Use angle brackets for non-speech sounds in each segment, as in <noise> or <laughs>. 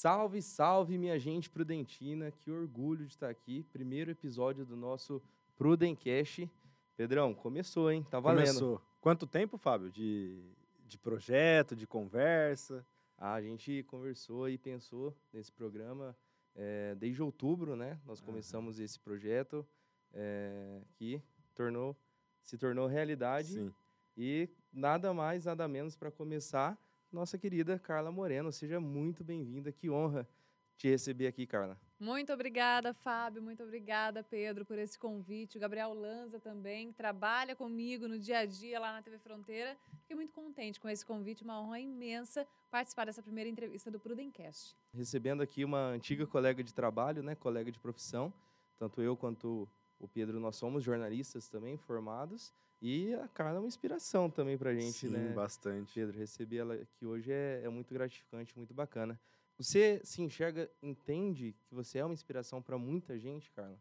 Salve, salve, minha gente prudentina. Que orgulho de estar aqui. Primeiro episódio do nosso Prudencast. Pedrão, começou, hein? Tá valendo. Começou. Quanto tempo, Fábio, de, de projeto, de conversa? Ah, a gente conversou e pensou nesse programa é, desde outubro, né? Nós começamos esse projeto é, que tornou, se tornou realidade. Sim. E nada mais, nada menos para começar, nossa querida Carla Moreno. Seja muito bem-vinda. Que honra te receber aqui, Carla. Muito obrigada, Fábio. Muito obrigada, Pedro, por esse convite. O Gabriel Lanza também, que trabalha comigo no dia a dia lá na TV Fronteira. Fiquei muito contente com esse convite, uma honra imensa participar dessa primeira entrevista do Prudencast. Recebendo aqui uma antiga colega de trabalho, né, colega de profissão. Tanto eu quanto o Pedro, nós somos jornalistas também, formados. E a Carla é uma inspiração também para a gente, Sim, né? bastante. Pedro, receber ela aqui hoje é, é muito gratificante, muito bacana. Você se enxerga, entende que você é uma inspiração para muita gente, Carla?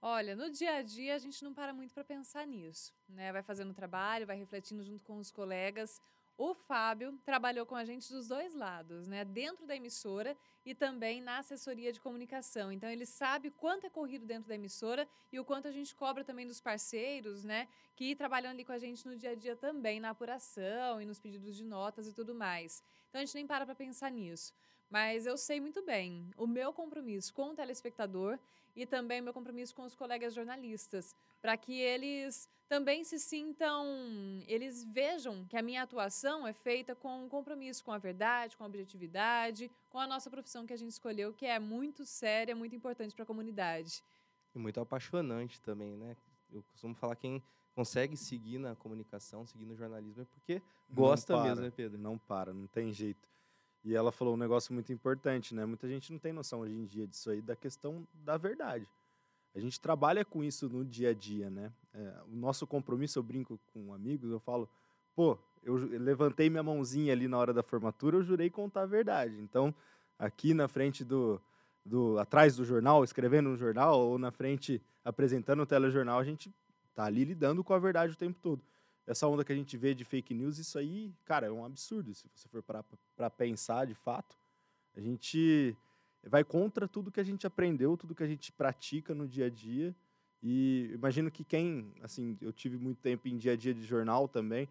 Olha, no dia a dia a gente não para muito para pensar nisso, né? Vai fazendo trabalho, vai refletindo junto com os colegas. O Fábio trabalhou com a gente dos dois lados, né? Dentro da emissora e também na assessoria de comunicação. Então ele sabe quanto é corrido dentro da emissora e o quanto a gente cobra também dos parceiros, né? Que trabalham ali com a gente no dia a dia também, na apuração e nos pedidos de notas e tudo mais. Então a gente nem para para pensar nisso. Mas eu sei muito bem o meu compromisso com o telespectador e também meu compromisso com os colegas jornalistas, para que eles também se sintam, eles vejam que a minha atuação é feita com um compromisso com a verdade, com a objetividade, com a nossa profissão que a gente escolheu, que é muito séria, muito importante para a comunidade. E muito apaixonante também, né? Eu costumo falar quem consegue seguir na comunicação, seguir no jornalismo, é porque gosta para, mesmo, né, Pedro? Não para, não tem jeito. E ela falou um negócio muito importante, né? Muita gente não tem noção hoje em dia disso aí, da questão da verdade. A gente trabalha com isso no dia a dia, né? É, o nosso compromisso, eu brinco com amigos, eu falo, pô, eu levantei minha mãozinha ali na hora da formatura, eu jurei contar a verdade. Então, aqui na frente do, do atrás do jornal, escrevendo no jornal, ou na frente apresentando o telejornal, a gente tá ali lidando com a verdade o tempo todo. Essa onda que a gente vê de fake news, isso aí, cara, é um absurdo. Se você for para pensar de fato, a gente vai contra tudo que a gente aprendeu, tudo que a gente pratica no dia a dia. E imagino que quem, assim, eu tive muito tempo em dia a dia de jornal também,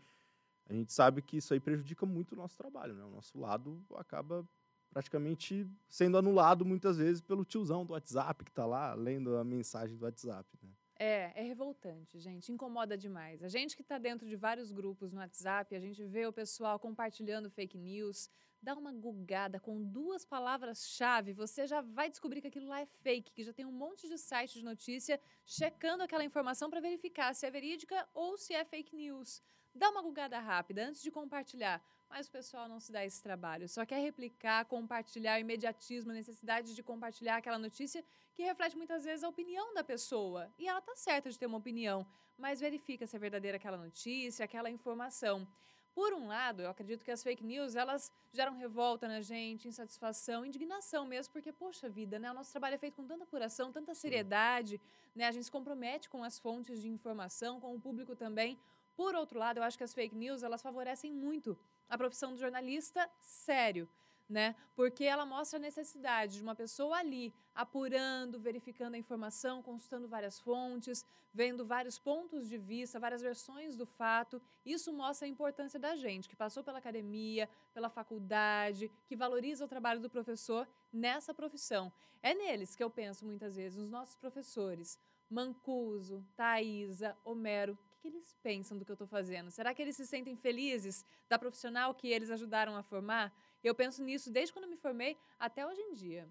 a gente sabe que isso aí prejudica muito o nosso trabalho, né? O nosso lado acaba praticamente sendo anulado muitas vezes pelo tiozão do WhatsApp que está lá lendo a mensagem do WhatsApp, né? É, é revoltante, gente. Incomoda demais. A gente que está dentro de vários grupos no WhatsApp, a gente vê o pessoal compartilhando fake news, dá uma gugada com duas palavras-chave, você já vai descobrir que aquilo lá é fake, que já tem um monte de site de notícia checando aquela informação para verificar se é verídica ou se é fake news. Dá uma gugada rápida antes de compartilhar, mas o pessoal não se dá esse trabalho. Só quer replicar, compartilhar, imediatismo, necessidade de compartilhar aquela notícia que reflete muitas vezes a opinião da pessoa. E ela tá certa de ter uma opinião, mas verifica se é verdadeira aquela notícia, aquela informação. Por um lado, eu acredito que as fake news, elas geram revolta na gente, insatisfação, indignação mesmo, porque, poxa vida, né? O nosso trabalho é feito com tanta apuração, tanta seriedade, né? A gente se compromete com as fontes de informação, com o público também. Por outro lado, eu acho que as fake news, elas favorecem muito a profissão do jornalista sério, né? Porque ela mostra a necessidade de uma pessoa ali apurando, verificando a informação, consultando várias fontes, vendo vários pontos de vista, várias versões do fato. Isso mostra a importância da gente, que passou pela academia, pela faculdade, que valoriza o trabalho do professor nessa profissão. É neles que eu penso muitas vezes, nos nossos professores. Mancuso, Thaisa, Homero, que, que eles pensam do que eu estou fazendo? Será que eles se sentem felizes da profissional que eles ajudaram a formar? Eu penso nisso desde quando eu me formei até hoje em dia.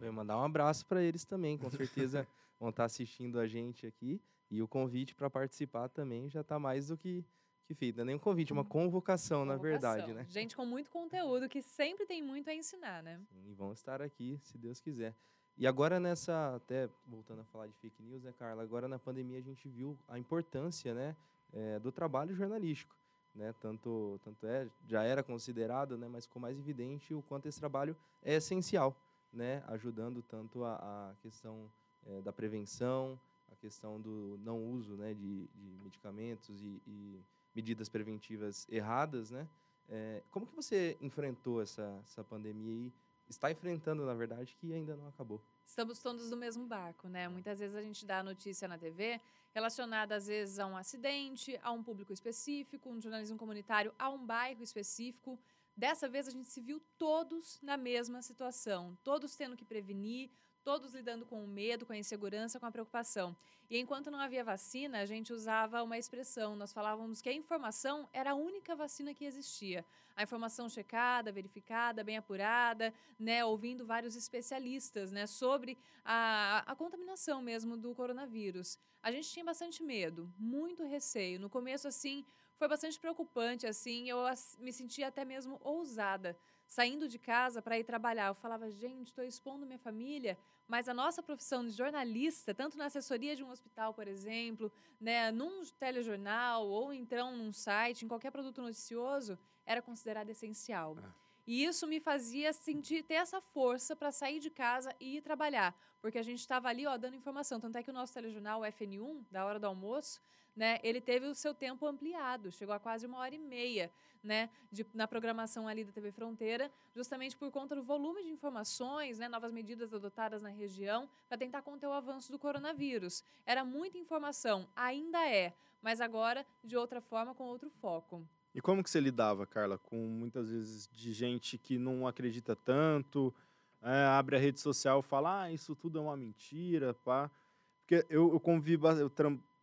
Vou mandar um abraço para eles também, com certeza <laughs> vão estar assistindo a gente aqui. E o convite para participar também já está mais do que, que feito. Não é nem um convite, é uma convocação, na verdade, Convocação. né? Gente com muito conteúdo que sempre tem muito a ensinar, né? E vão estar aqui, se Deus quiser. E agora nessa, até voltando a falar de fake news, né, Carla? Agora na pandemia a gente viu a importância, né, eh, do trabalho jornalístico, né? Tanto, tanto é, já era considerado, né, mas ficou mais evidente o quanto esse trabalho é essencial, né? Ajudando tanto a, a questão eh, da prevenção, a questão do não uso, né, de, de medicamentos e, e medidas preventivas erradas, né? Eh, como que você enfrentou essa, essa pandemia aí está enfrentando, na verdade, que ainda não acabou. Estamos todos no mesmo barco, né? Muitas vezes a gente dá notícia na TV relacionada, às vezes, a um acidente, a um público específico, um jornalismo comunitário, a um bairro específico. Dessa vez a gente se viu todos na mesma situação, todos tendo que prevenir, todos lidando com o medo, com a insegurança, com a preocupação. E enquanto não havia vacina, a gente usava uma expressão, nós falávamos que a informação era a única vacina que existia. A informação checada, verificada, bem apurada, né, ouvindo vários especialistas né, sobre a, a contaminação mesmo do coronavírus. A gente tinha bastante medo, muito receio. No começo, assim, foi bastante preocupante, assim, eu me sentia até mesmo ousada saindo de casa para ir trabalhar. Eu falava, gente, estou expondo minha família, mas a nossa profissão de jornalista, tanto na assessoria de um hospital, por exemplo, né, num telejornal ou então num site, em qualquer produto noticioso, era considerada essencial. Ah. E isso me fazia sentir, ter essa força para sair de casa e ir trabalhar. Porque a gente estava ali, ó, dando informação. Tanto é que o nosso telejornal, o FN1, da hora do almoço, né, ele teve o seu tempo ampliado, chegou a quase uma hora e meia, né, de, na programação ali da TV Fronteira, justamente por conta do volume de informações, né, novas medidas adotadas na região, para tentar conter o avanço do coronavírus. Era muita informação, ainda é, mas agora de outra forma, com outro foco. E como que você lidava, Carla, com muitas vezes de gente que não acredita tanto, é, abre a rede social e fala, ah, isso tudo é uma mentira, pá. Porque eu, eu convivo, eu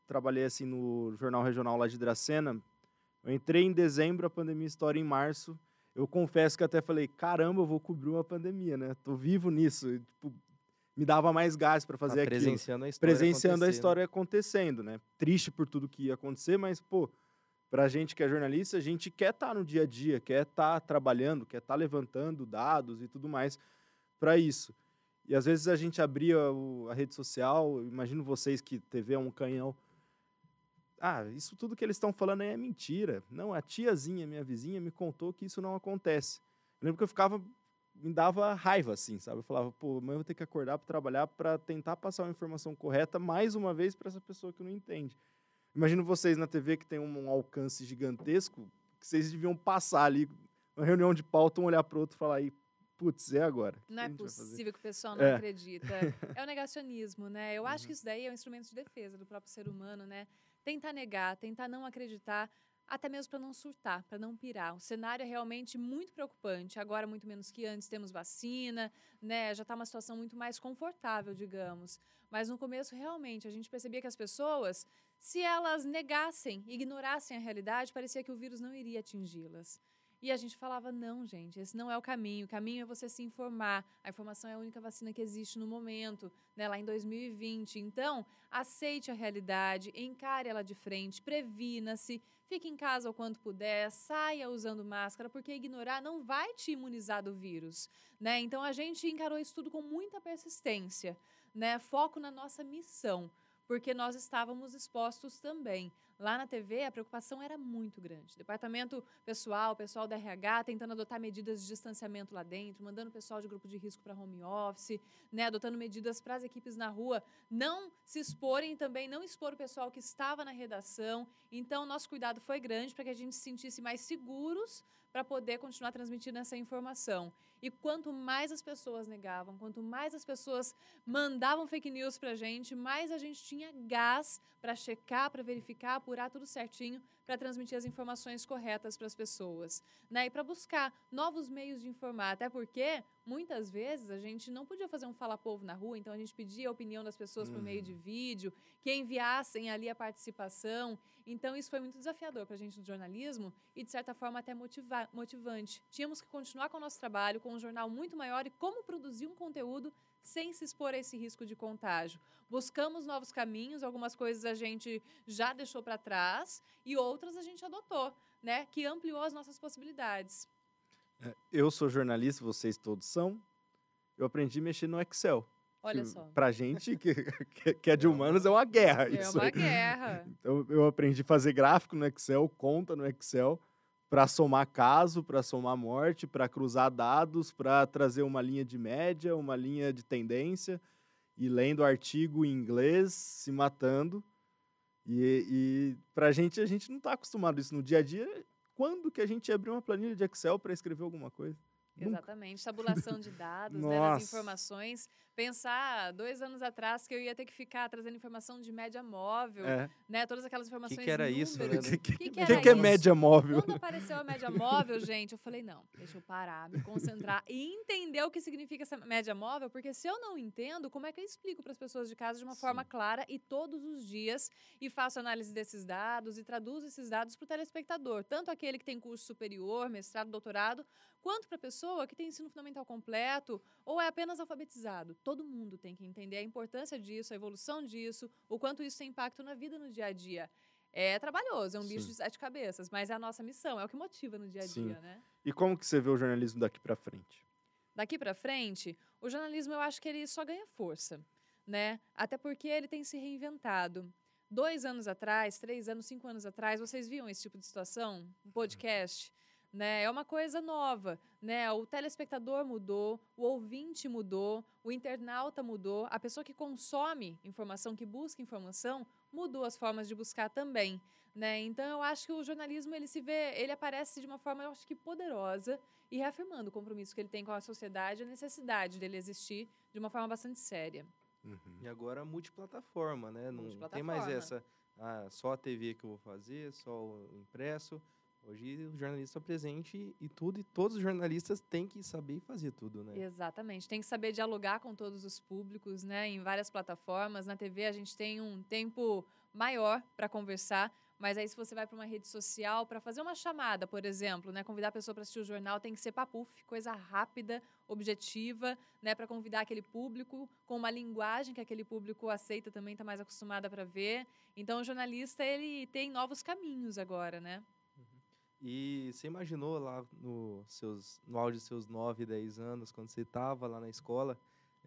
trabalhei assim no jornal regional lá de Dracena. Eu entrei em dezembro, a pandemia estoura em março. Eu confesso que até falei, caramba, eu vou cobrir uma pandemia, né? Tô vivo nisso. E, tipo, me dava mais gás para fazer tá aquilo. Presenciando a história Presenciando a história acontecendo, né? Triste por tudo que ia acontecer, mas, pô, pra gente que é jornalista, a gente quer estar tá no dia a dia, quer estar tá trabalhando, quer estar tá levantando dados e tudo mais para isso. E às vezes a gente abria a rede social, imagino vocês que TV é um canhão, ah, isso tudo que eles estão falando aí é mentira. Não, a tiazinha, minha vizinha, me contou que isso não acontece. Eu lembro que eu ficava, me dava raiva, assim, sabe? Eu falava, pô, amanhã eu vou ter que acordar para trabalhar para tentar passar uma informação correta mais uma vez para essa pessoa que não entende. Imagino vocês na TV que tem um alcance gigantesco, que vocês deviam passar ali, uma reunião de pauta, um olhar para o outro e falar aí, putz, é agora. Não é possível que o pessoal não é. acredita. É o negacionismo, né? Eu <laughs> uhum. acho que isso daí é um instrumento de defesa do próprio ser humano, né? tentar negar, tentar não acreditar, até mesmo para não surtar, para não pirar. O cenário é realmente muito preocupante. Agora, muito menos que antes, temos vacina, né? Já está uma situação muito mais confortável, digamos. Mas no começo, realmente, a gente percebia que as pessoas, se elas negassem, ignorassem a realidade, parecia que o vírus não iria atingi-las. E a gente falava: não, gente, esse não é o caminho. O caminho é você se informar. A informação é a única vacina que existe no momento, né, lá em 2020. Então, aceite a realidade, encare ela de frente, previna-se, fique em casa o quanto puder, saia usando máscara, porque ignorar não vai te imunizar do vírus. Né? Então, a gente encarou isso tudo com muita persistência. Né? Foco na nossa missão porque nós estávamos expostos também. Lá na TV, a preocupação era muito grande. Departamento pessoal, pessoal da RH, tentando adotar medidas de distanciamento lá dentro, mandando o pessoal de grupo de risco para home office, né, adotando medidas para as equipes na rua não se exporem também não expor o pessoal que estava na redação. Então, nosso cuidado foi grande para que a gente se sentisse mais seguros para poder continuar transmitindo essa informação. E quanto mais as pessoas negavam, quanto mais as pessoas mandavam fake news para a gente, mais a gente tinha gás para checar, para verificar, apurar tudo certinho, para transmitir as informações corretas para as pessoas. Né? E para buscar novos meios de informar, até porque muitas vezes a gente não podia fazer um fala-povo na rua, então a gente pedia a opinião das pessoas por meio de uhum. vídeo, que enviassem ali a participação. Então isso foi muito desafiador para a gente do jornalismo e, de certa forma, até motivante. Tínhamos que continuar com o nosso trabalho, com um jornal muito maior e como produzir um conteúdo sem se expor a esse risco de contágio. Buscamos novos caminhos, algumas coisas a gente já deixou para trás e outras a gente adotou, né, que ampliou as nossas possibilidades. É, eu sou jornalista, vocês todos são. Eu aprendi a mexer no Excel. Olha só. Pra gente que, que é de humanos é uma guerra. É isso uma guerra. Então eu aprendi a fazer gráfico no Excel, conta no Excel para somar caso, para somar morte, para cruzar dados, para trazer uma linha de média, uma linha de tendência, e lendo artigo em inglês, se matando. E, e para a gente, a gente não está acostumado a isso no dia a dia. Quando que a gente abriu uma planilha de Excel para escrever alguma coisa? Exatamente. Tabulação de dados, né, das informações. Pensar dois anos atrás que eu ia ter que ficar trazendo informação de média móvel, É. né? Todas aquelas informações. que era isso, né? O que, que que que era que é isso? média móvel? Quando apareceu a média móvel, gente, eu falei, não, deixa eu parar, me concentrar e entender o que significa essa média móvel, porque se eu não entendo, como é que eu explico para as pessoas de casa de uma forma Sim. clara e todos os dias e faço análise desses dados e traduzo esses dados para o telespectador, tanto aquele que tem curso superior, mestrado, doutorado, quanto para a pessoa que tem ensino fundamental completo ou é apenas alfabetizado. Todo mundo tem que entender a importância disso, a evolução disso, o quanto isso tem impacto na vida no dia a dia. É trabalhoso, é um bicho Sim. de sete cabeças, mas é a nossa missão, é o que motiva no dia a Sim. dia, né? E como que você vê o jornalismo daqui pra frente? Daqui para frente, o jornalismo eu acho que ele só ganha força, né? Até porque ele tem se reinventado. Dois anos atrás, três anos, cinco anos atrás, vocês viam esse tipo de situação? Um podcast? Né? É uma coisa nova, né? O telespectador mudou, o ouvinte mudou, o internauta mudou, a pessoa que consome informação, que busca informação, mudou as formas de buscar também, né? Então eu acho que o jornalismo ele se vê, ele aparece de uma forma eu acho que poderosa e reafirmando o compromisso que ele tem com a sociedade, a necessidade dele existir de uma forma bastante séria. Uhum. E agora multiplataforma, né? Não tem mais Multiplataforma. essa, ah, só a TV que eu vou fazer, só o impresso. Hoje o jornalista é presente e tudo, e todos os jornalistas têm que saber fazer tudo, né? Exatamente. Tem que saber dialogar com todos os públicos, né? Em várias plataformas. Na TV a gente tem um tempo maior para conversar, mas aí se você vai para uma rede social para fazer uma chamada, por exemplo, né, convidar a pessoa para assistir o jornal, tem que ser papuf, coisa rápida, objetiva, né, para convidar aquele público com uma linguagem que aquele público aceita também, está mais acostumada para ver. Então o jornalista ele tem novos caminhos agora, né? E você imaginou lá no, seus, no auge dos seus 9, 10 anos, quando você estava lá na escola,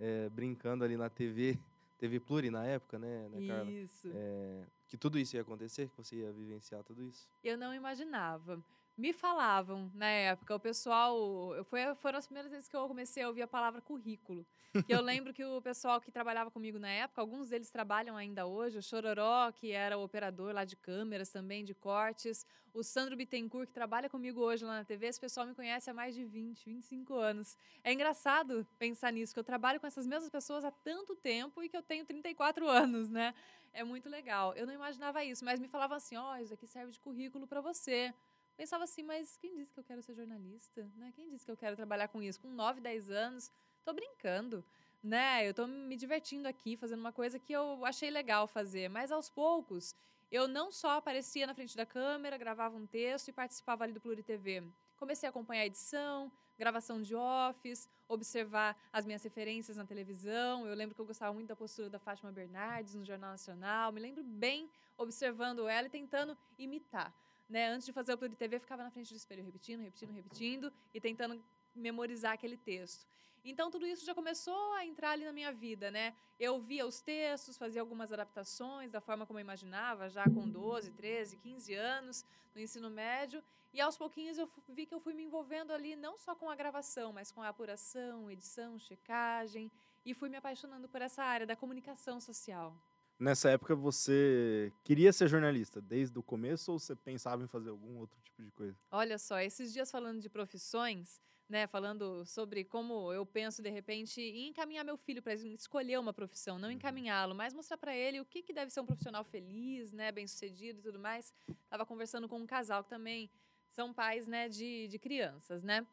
eh, brincando ali na TV, <laughs> TV Pluri na época, né, né Carla? Isso. Eh, que tudo isso ia acontecer, que você ia vivenciar tudo isso? Eu não imaginava. Me falavam na época, o pessoal. eu- Foi, foram as primeiras vezes que eu comecei a ouvir a palavra currículo. Que eu <laughs> lembro que o pessoal que trabalhava comigo na época, alguns deles trabalham ainda hoje. O Chororó, que era o operador lá de câmeras também, de cortes. O Sandro Bittencourt, que trabalha comigo hoje lá na TV. Esse pessoal me conhece há mais de 20, 25 anos. É engraçado pensar nisso, que eu trabalho com essas mesmas pessoas há tanto tempo e que eu tenho 34 <laughs> anos, né? É muito legal. Eu não imaginava isso, mas me falavam assim: ó, isso aqui serve de currículo para você. Pensava assim, mas quem disse que eu quero ser jornalista? Né? Quem disse que eu quero trabalhar com isso? Com 9, 10 anos, tô brincando, né? Eu tô me divertindo aqui, fazendo uma coisa que eu achei legal fazer. Mas aos poucos, eu não só aparecia na frente da câmera, gravava um texto e participava ali do Pluri TV. Comecei a acompanhar a edição, gravação de office, observar as minhas referências na televisão. Eu lembro que eu gostava muito da postura da Fátima Bernardes no Jornal Nacional. Me lembro bem observando ela e tentando imitar. Né? Antes de fazer o Pluri TV, eu ficava na frente do espelho repetindo, repetindo, repetindo e tentando memorizar aquele texto. Então, tudo isso já começou a entrar ali na minha vida, né? Eu via os textos, fazia algumas adaptações da forma como eu imaginava, já com 12, 13, 15 anos, no ensino médio. E aos pouquinhos eu vi que eu fui me envolvendo ali não só com a gravação, mas com a apuração, edição, checagem. E fui me apaixonando por essa área da comunicação social. Nessa época você queria ser jornalista desde o começo ou você pensava em fazer algum outro tipo de coisa? Olha só, esses dias falando de profissões, né, falando sobre como eu penso de repente em encaminhar meu filho para escolher uma profissão, não Uhum. encaminhá-lo, mas mostrar para ele o que, que deve ser um profissional feliz, né, bem-sucedido e tudo mais. Tava conversando com um casal que também são pais, né, de, de crianças, né?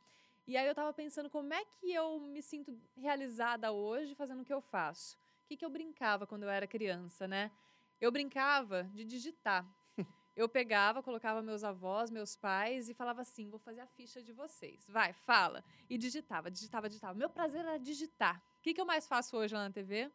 E aí eu tava pensando como é que eu me sinto realizada hoje fazendo o que eu faço. O que, que eu brincava quando eu era criança, né? Eu brincava de digitar. <laughs> Eu pegava, colocava meus avós, meus pais e falava assim: vou fazer a ficha de vocês. Vai, fala. E digitava, digitava, digitava. Meu prazer era digitar. O que, que eu mais faço hoje lá na TV?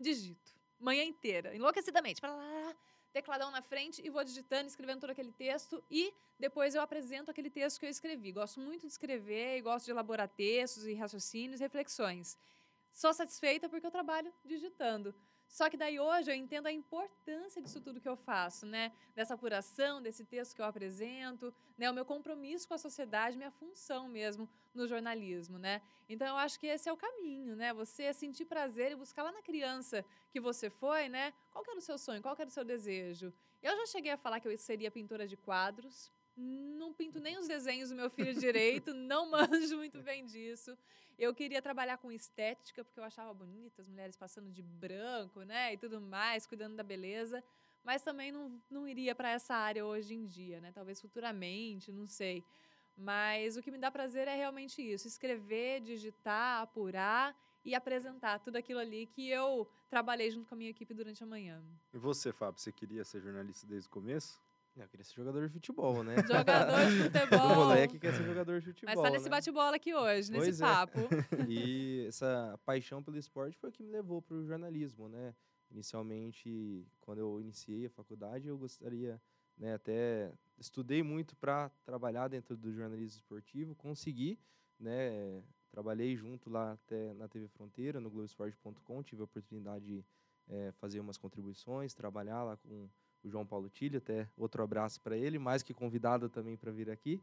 Digito. Manhã inteira, enlouquecidamente. Pra lá, Tecladão na frente e vou digitando, escrevendo todo aquele texto e depois eu apresento aquele texto que eu escrevi. Gosto muito de escrever e gosto de elaborar textos e raciocínios, reflexões. Sou satisfeita porque eu trabalho digitando. Só que daí hoje eu entendo a importância disso tudo que eu faço, né? Dessa apuração, desse texto que eu apresento, né? O meu compromisso com a sociedade, minha função mesmo no jornalismo, né? Então eu acho que esse é o caminho, né? Você sentir prazer e buscar lá na criança que você foi, né? Qual que era o seu sonho? Qual que era o seu desejo? Eu já cheguei a falar que eu seria pintora de quadros, não pinto nem os desenhos do meu filho direito, não <laughs> manjo muito bem disso. Eu queria trabalhar com estética, porque eu achava bonita as mulheres passando de branco, né, e tudo mais, cuidando da beleza, mas também não, não iria para essa área hoje em dia, né? Talvez futuramente, não sei. Mas o que me dá prazer é realmente isso: escrever, digitar, apurar e apresentar tudo aquilo ali que eu trabalhei junto com a minha equipe durante a manhã. E você, Fábio, você queria ser jornalista desde o começo? Eu queria ser jogador de futebol, né? <laughs> Jogador de futebol. O moleque quer ser jogador de futebol. Mas tá nesse né? bate-bola aqui hoje, nesse Pois é. papo. <laughs> E essa paixão pelo esporte foi o que me levou para o jornalismo, né? Inicialmente, quando eu iniciei a faculdade, eu gostaria, né, até estudei muito para trabalhar dentro do jornalismo esportivo, consegui, né, trabalhei junto lá até na TV Fronteira, no Globoesporte.com, tive a oportunidade de eh, fazer umas contribuições, trabalhar lá com João Paulo Tilho, até outro abraço para ele, mais que convidado também para vir aqui.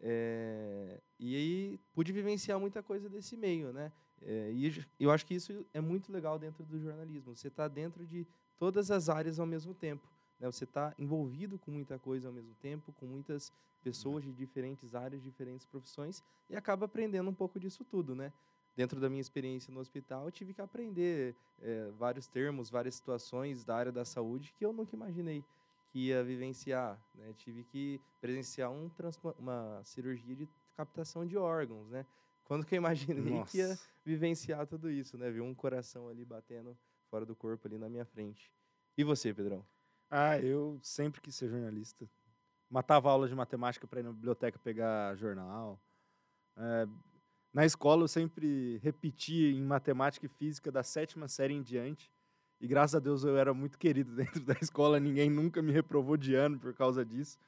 Eh, e aí pude vivenciar muita coisa desse meio, né? Eh, e eu acho que isso é muito legal dentro do jornalismo. Você está dentro de todas as áreas ao mesmo tempo. Né? Você está envolvido com muita coisa ao mesmo tempo, com muitas pessoas de diferentes áreas, diferentes profissões, e acaba aprendendo um pouco disso tudo, né? Dentro da minha experiência no hospital, eu tive que aprender eh, vários termos, várias situações da área da saúde que eu nunca imaginei que ia vivenciar. Né? Tive que presenciar um uma cirurgia de captação de órgãos, né? Quando que eu imaginei que ia Nossa. vivenciar tudo isso, né? Ver um coração ali batendo fora do corpo ali na minha frente. E você, Pedrão? Ah, eu sempre quis ser jornalista. Matava aula de matemática para ir na biblioteca pegar jornal. É, na escola eu sempre repetia em matemática e física da sétima série em diante. E graças a Deus eu era muito querido <laughs> dentro da escola, ninguém nunca me reprovou de ano por causa disso.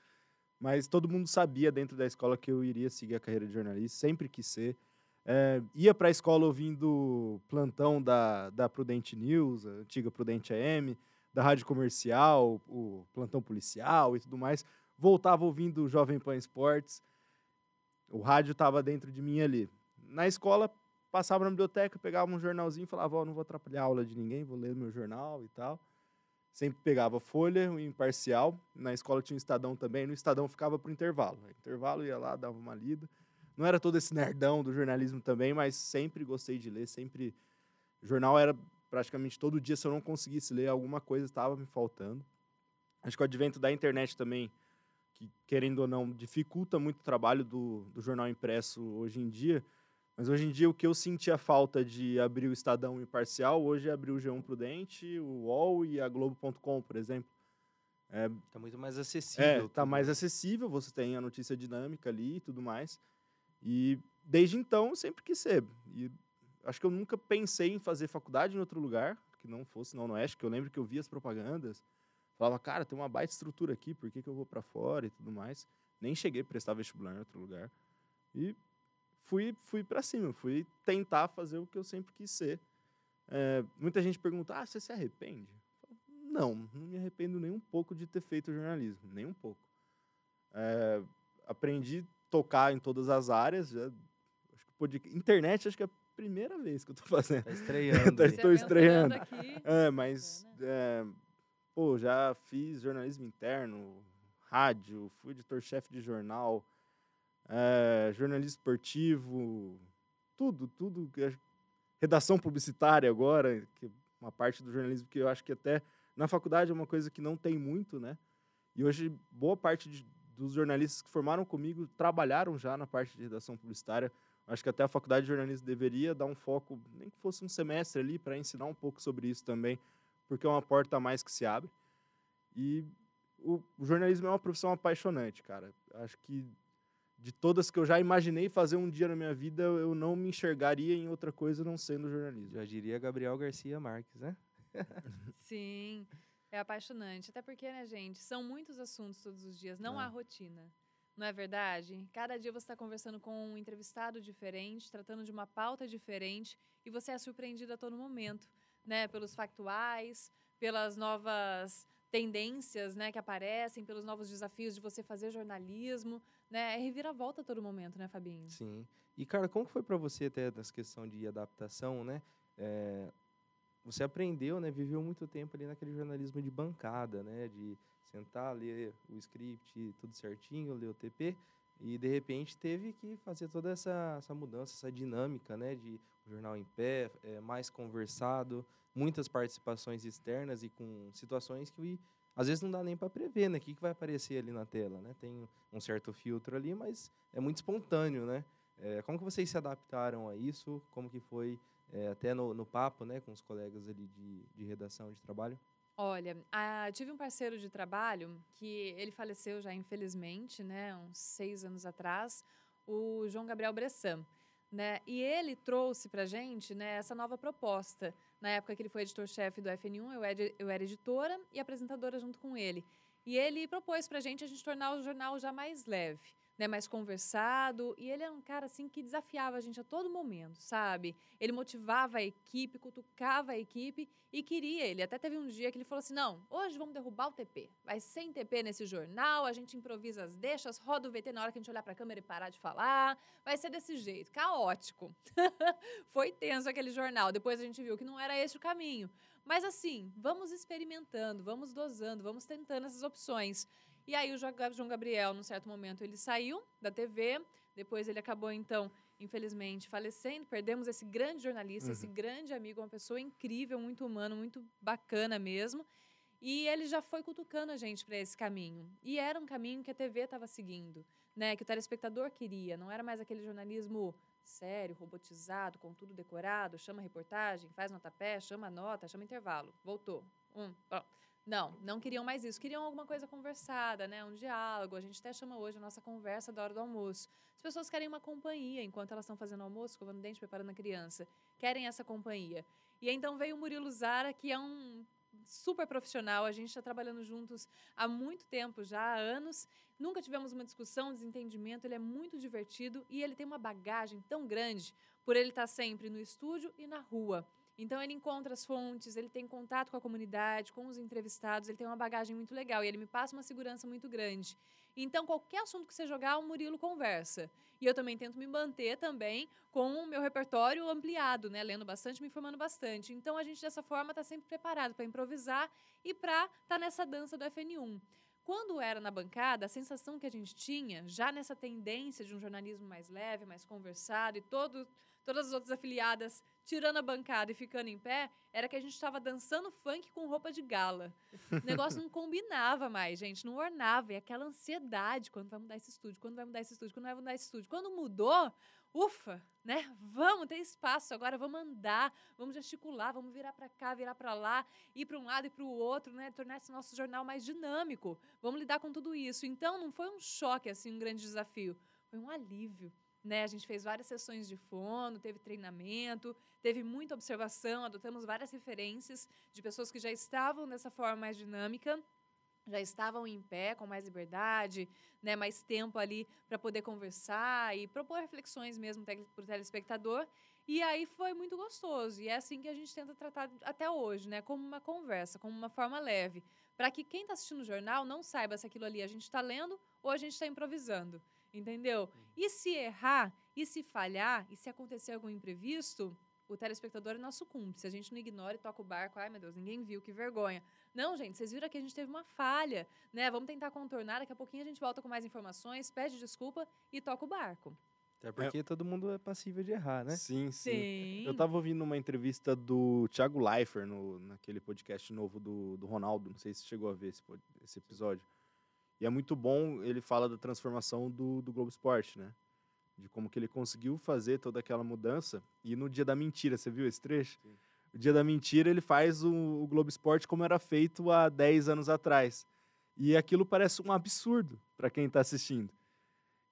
Mas todo mundo sabia dentro da escola que eu iria seguir a carreira de jornalista, sempre quis ser. É, ia para a escola ouvindo plantão da, da Prudente News, a antiga Prudente AM, da rádio comercial, o plantão policial e tudo mais. Voltava ouvindo o Jovem Pan Esportes. O rádio estava dentro de mim ali. Na escola, passava na biblioteca, pegava um jornalzinho e falava: Ó, não vou atrapalhar a aula de ninguém, vou ler meu jornal e tal. Sempre pegava folha, o imparcial. Na escola tinha um Estadão também. No Estadão ficava pro intervalo. Intervalo ia lá, dava uma lida. Não era todo esse nerdão do jornalismo também, mas sempre gostei de ler. Sempre. O jornal era praticamente todo dia. Se eu não conseguisse ler, alguma coisa estava me faltando. Acho que o advento da internet também, que querendo ou não, dificulta muito o trabalho do, do jornal impresso hoje em dia. Mas hoje em dia o que eu sentia falta de abrir o Estadão imparcial, hoje é abrir o G1 Prudente, o UOL e a Globo.com, por exemplo. É, Tá muito mais acessível. é, tá mais acessível, você tem a notícia dinâmica ali e tudo mais. E desde então sempre quis ser. E acho que eu nunca pensei em fazer faculdade em outro lugar, que não fosse na Oeste, que eu lembro que eu via as propagandas. Falava, cara, tem uma baita estrutura aqui, por que, que eu vou para fora e tudo mais. Nem cheguei a prestar vestibular em outro lugar. E fui, fui para cima, fui tentar fazer o que eu sempre quis ser. É, muita gente pergunta, ah, você se arrepende? Falo, Não, não me arrependo nem um pouco de ter feito jornalismo, nem um pouco. É, aprendi a tocar em todas as áreas. já- acho que pod- internet acho que é a primeira vez que eu tô <laughs> fazendo. Tá <laughs> estreando. Tá. Se estou estreando. aqui. É, mas é, pô, já fiz jornalismo interno, rádio, fui editor-chefe de jornal, é, jornalismo esportivo, tudo, tudo. acho- Redação publicitária agora, que é uma parte do jornalismo que eu acho que até na faculdade é uma coisa que não tem muito, né? E hoje boa parte de- dos jornalistas que formaram comigo trabalharam já na parte de redação publicitária. Acho que até a faculdade de jornalismo deveria dar um foco, nem que fosse um semestre ali, para ensinar um pouco sobre isso também, porque é uma porta a mais que se abre. E o, o jornalismo é uma profissão apaixonante, cara. Acho que de todas que eu já imaginei fazer um dia na minha vida, eu não me enxergaria em outra coisa não sendo jornalismo. Já diria Gabriel Garcia Marques, né? <laughs> Sim, é apaixonante. Até porque, né, gente, são muitos assuntos todos os dias, não É. há rotina. Não é verdade? Cada dia você está conversando com um entrevistado diferente, tratando de uma pauta diferente, e você é surpreendido a todo momento, né? Pelos factuais, pelas novas tendências, né, que aparecem, pelos novos desafios de você fazer jornalismo, né? É reviravolta a todo momento, né, Fabinho? Sim. E, cara, como que foi para você até nessa questão de adaptação, né? É, você aprendeu, né? Viveu muito tempo ali naquele jornalismo de bancada, né? De sentar, ler o script tudo certinho, ler o TP, e de repente teve que fazer toda essa, essa mudança, essa dinâmica, né, de um jornal em pé, é, mais conversado, muitas participações externas e com situações que às vezes não dá nem para prever, né, o que, que vai aparecer ali na tela, né, tem um certo filtro ali, mas é muito espontâneo, né. É, como que vocês se adaptaram a isso? Como que foi é, até no, no papo, né, com os colegas ali de, de redação, de trabalho? Olha, a, tive um parceiro de trabalho que ele faleceu já, infelizmente, né, uns seis anos atrás, o João Gabriel Bressan. Né? E ele trouxe para gente né, essa nova proposta. Na época que ele foi editor-chefe do FN1, eu era, eu era editora e apresentadora junto com ele. E ele propôs para gente a gente tornar o jornal já mais leve né, mais conversado. E ele era um cara assim que desafiava a gente a todo momento, sabe? Ele motivava a equipe, cutucava a equipe e queria. Ele até teve um dia que ele falou assim: não, hoje vamos derrubar o TP. Vai sem TP nesse jornal, a gente improvisa as deixas, roda o VT na hora que a gente olhar para a câmera e parar de falar. Vai ser desse jeito, caótico. <laughs> Foi tenso aquele jornal. Depois a gente viu que não era esse o caminho. Mas assim, vamos experimentando, vamos dosando, vamos tentando essas opções. E aí o João Gabriel, num certo momento, ele saiu da TV, depois ele acabou, então, infelizmente, falecendo. Perdemos esse grande jornalista, uhum. esse grande amigo, uma pessoa incrível, muito humano, muito bacana mesmo. E ele já foi cutucando a gente para esse caminho. E era um caminho que a TV estava seguindo, né? Que o telespectador queria. Não era mais aquele jornalismo sério, robotizado, com tudo decorado, chama reportagem, faz nota pé, chama nota, chama intervalo. Voltou. Um, pronto. Não, não queriam mais isso. Queriam alguma coisa conversada, né? Um diálogo. A gente até chama hoje a nossa conversa da hora do almoço. As pessoas querem uma companhia enquanto elas estão fazendo almoço, escovando dente, preparando a criança. Querem essa companhia. E então veio o Murilo Zara, que é um super profissional. A gente está trabalhando juntos há muito tempo já, há anos. Nunca tivemos uma discussão, um desentendimento. Ele é muito divertido e ele tem uma bagagem tão grande por ele estar tá sempre no estúdio e na rua. Então ele encontra as fontes, ele tem contato com a comunidade, com os entrevistados, ele tem uma bagagem muito legal e ele me passa uma segurança muito grande. Então qualquer assunto que você jogar, o Murilo conversa. E eu também tento me manter também com o meu repertório ampliado, né, lendo bastante, me informando bastante. Então a gente dessa forma está sempre preparado para improvisar e para estar tá nessa dança do FN1. Quando era na bancada, a sensação que a gente tinha, já nessa tendência de um jornalismo mais leve, mais conversado e todo todas as outras afiliadas tirando a bancada e ficando em pé, era que a gente estava dançando funk com roupa de gala. O negócio não combinava mais, gente, não ornava. E aquela ansiedade, quando vai mudar esse estúdio, quando vai mudar esse estúdio, quando vai mudar esse estúdio. Quando mudou, ufa, né? Vamos, tem espaço agora, vamos andar, vamos gesticular, vamos virar para cá, virar para lá, ir para um lado e para o outro, né? Tornar esse nosso jornal mais dinâmico. Vamos lidar com tudo isso. Então, não foi um choque, assim, um grande desafio. Foi um alívio né? A gente fez várias sessões de fono, teve treinamento, teve muita observação, adotamos várias referências de pessoas que já estavam dessa forma mais dinâmica, já estavam em pé, com mais liberdade, né, mais tempo ali para poder conversar e propor reflexões mesmo para o telespectador. E aí foi muito gostoso. E é assim que a gente tenta tratar até hoje, né? Como uma conversa, como uma forma leve. Para que quem está assistindo o jornal não saiba se aquilo ali a gente está lendo ou a gente está improvisando. Entendeu? E se errar, e se falhar, e se acontecer algum imprevisto, o telespectador é nosso cúmplice. A gente não ignora e toca o barco. Ai, meu Deus, ninguém viu, que vergonha. Não, gente, vocês viram que a gente teve uma falha, né? Vamos tentar contornar. Daqui a pouquinho a gente volta com mais informações, pede desculpa e toca o barco. Até porque é. todo mundo é passível de errar, né? Sim, sim, sim. Eu tava ouvindo uma entrevista do Thiago Leifert no, naquele podcast novo do, do Ronaldo. Não sei se chegou a ver esse, esse episódio. E é muito bom, ele fala da transformação do, do Globo Esporte, né? De como que ele conseguiu fazer toda aquela mudança. E no dia da mentira, você viu esse trecho? Sim. O dia da mentira, ele faz o, o Globo Esporte como era feito há 10 anos atrás. E aquilo parece um absurdo para quem está assistindo.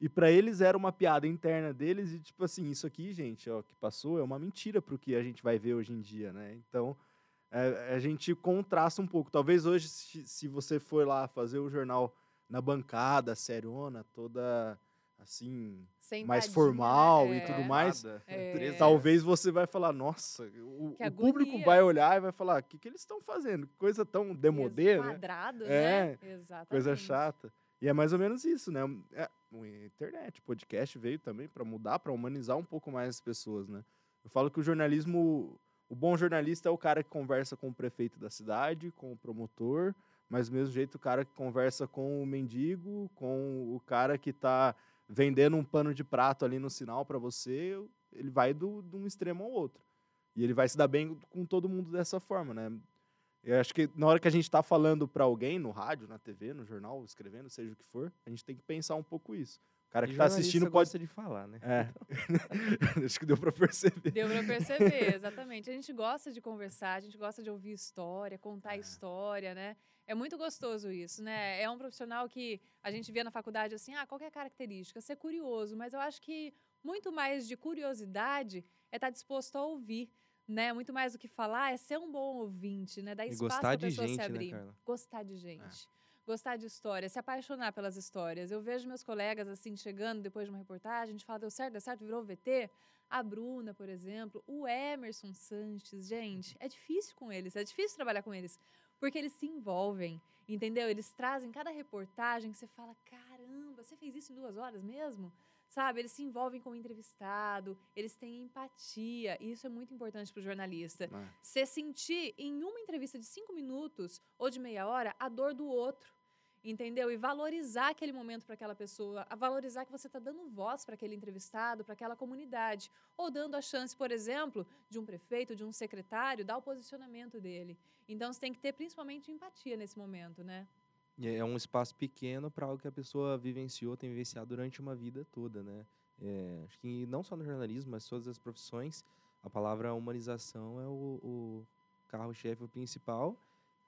E para eles era uma piada interna deles e tipo assim, isso aqui, gente, ó, que passou é uma mentira para o que a gente vai ver hoje em dia, né? Então, é, a gente contrasta um pouco. Talvez hoje, se, se você for lá fazer o jornal na bancada, seriona, toda assim, Sentadinha, mais formal é. e tudo mais. É. Talvez você vai falar, nossa, o, o público vai olhar e vai falar, o que, que eles estão fazendo? Coisa tão demodê, né? Quadrado, é, né? Exatamente. Coisa chata. E é mais ou menos isso, né? É, a internet, podcast veio também para mudar, para humanizar um pouco mais as pessoas, né? Eu falo que o jornalismo, o bom jornalista é o cara que conversa com o prefeito da cidade, com o promotor, mas do mesmo jeito o cara que conversa com o mendigo, com o cara que está vendendo um pano de prato ali no sinal para você, ele vai do, de um extremo ao outro. E ele vai se dar bem com todo mundo dessa forma, né? Eu acho que na hora que a gente está falando para alguém, no rádio, na TV, no jornal, escrevendo, seja o que for, a gente tem que pensar um pouco isso. O cara que está assistindo pode. gosta de falar, né? É. <laughs> acho que deu para perceber. Deu para perceber, exatamente. A gente gosta de conversar, a gente gosta de ouvir história, contar é. história, né? É muito gostoso isso, né? É um profissional que a gente via na faculdade assim, ah, qual é a característica? Ser curioso, mas eu acho que muito mais de curiosidade é estar tá disposto a ouvir né? Muito mais do que falar, é ser um bom ouvinte, né? Dar espaço para a pessoa gente, se né, abrir. Né, Gostar de gente. É. Gostar de história, se apaixonar pelas histórias. Eu vejo meus colegas assim chegando depois de uma reportagem, a gente fala, deu certo, deu certo, virou VT. A Bruna, por exemplo, o Emerson Sanches, gente, é difícil com eles, é difícil trabalhar com eles, porque eles se envolvem, entendeu? Eles trazem cada reportagem que você fala, caramba, você fez isso em duas horas mesmo? sabe? Eles se envolvem com o entrevistado, eles têm empatia, e isso é muito importante para o jornalista. É. Você sentir em uma entrevista de cinco minutos ou de meia hora a dor do outro, entendeu? E valorizar aquele momento para aquela pessoa, a valorizar que você está dando voz para aquele entrevistado, para aquela comunidade, ou dando a chance, por exemplo, de um prefeito, de um secretário, dar o posicionamento dele. Então, você tem que ter principalmente empatia nesse momento, né? É um espaço pequeno para algo que a pessoa vivenciou, tem vivenciado durante uma vida toda, né? É, acho que não só no jornalismo, mas todas as profissões, a palavra humanização é o, o carro-chefe, principal.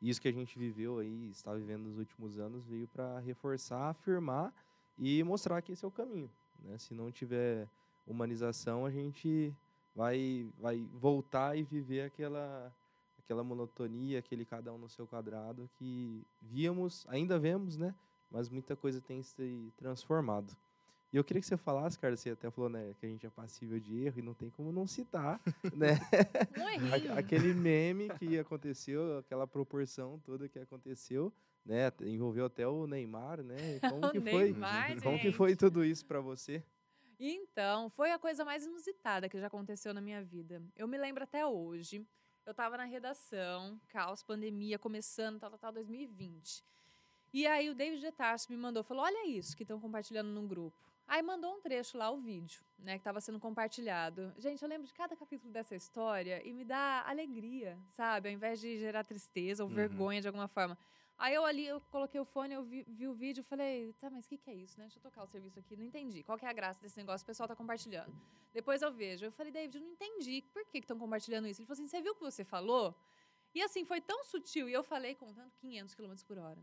Isso que a gente viveu aí, está vivendo nos últimos anos, veio para reforçar, afirmar e mostrar que esse é o caminho. Né? Se não tiver humanização, a gente vai, vai voltar e viver aquela aquela monotonia, aquele cada um no seu quadrado que víamos, ainda vemos, né? Mas muita coisa tem se transformado. E eu queria que você falasse, cara, você até falou, né, que a gente é passível de erro e não tem como não citar, <laughs> né? Aquele meme que aconteceu, aquela proporção toda que aconteceu, né? Envolveu até o Neymar, né? <laughs> <laughs> Como que foi? Neymar, como que foi tudo isso para você? Então, foi a coisa mais inusitada que já aconteceu na minha vida. Eu me lembro até hoje. Eu estava na redação, caos, pandemia começando, tal, tal, tal, 2020. E aí o David de Tarso me mandou, falou, olha isso que estão compartilhando num grupo. Aí mandou um trecho lá, o vídeo, né, que estava sendo compartilhado. Gente, eu lembro de cada capítulo dessa história e me dá alegria, sabe? Ao invés de gerar tristeza ou uhum. vergonha de alguma forma. Aí eu ali, eu coloquei o fone, eu vi, vi o vídeo, falei, tá, mas o que, que é isso, né? Deixa eu tocar o serviço aqui. Não entendi. Qual que é a graça desse negócio? O pessoal tá compartilhando. Depois eu vejo. Eu falei, David, eu não entendi. Por que estão compartilhando isso? Ele falou assim, você viu o que você falou? E assim, foi tão sutil. E eu falei contando 500 km por hora.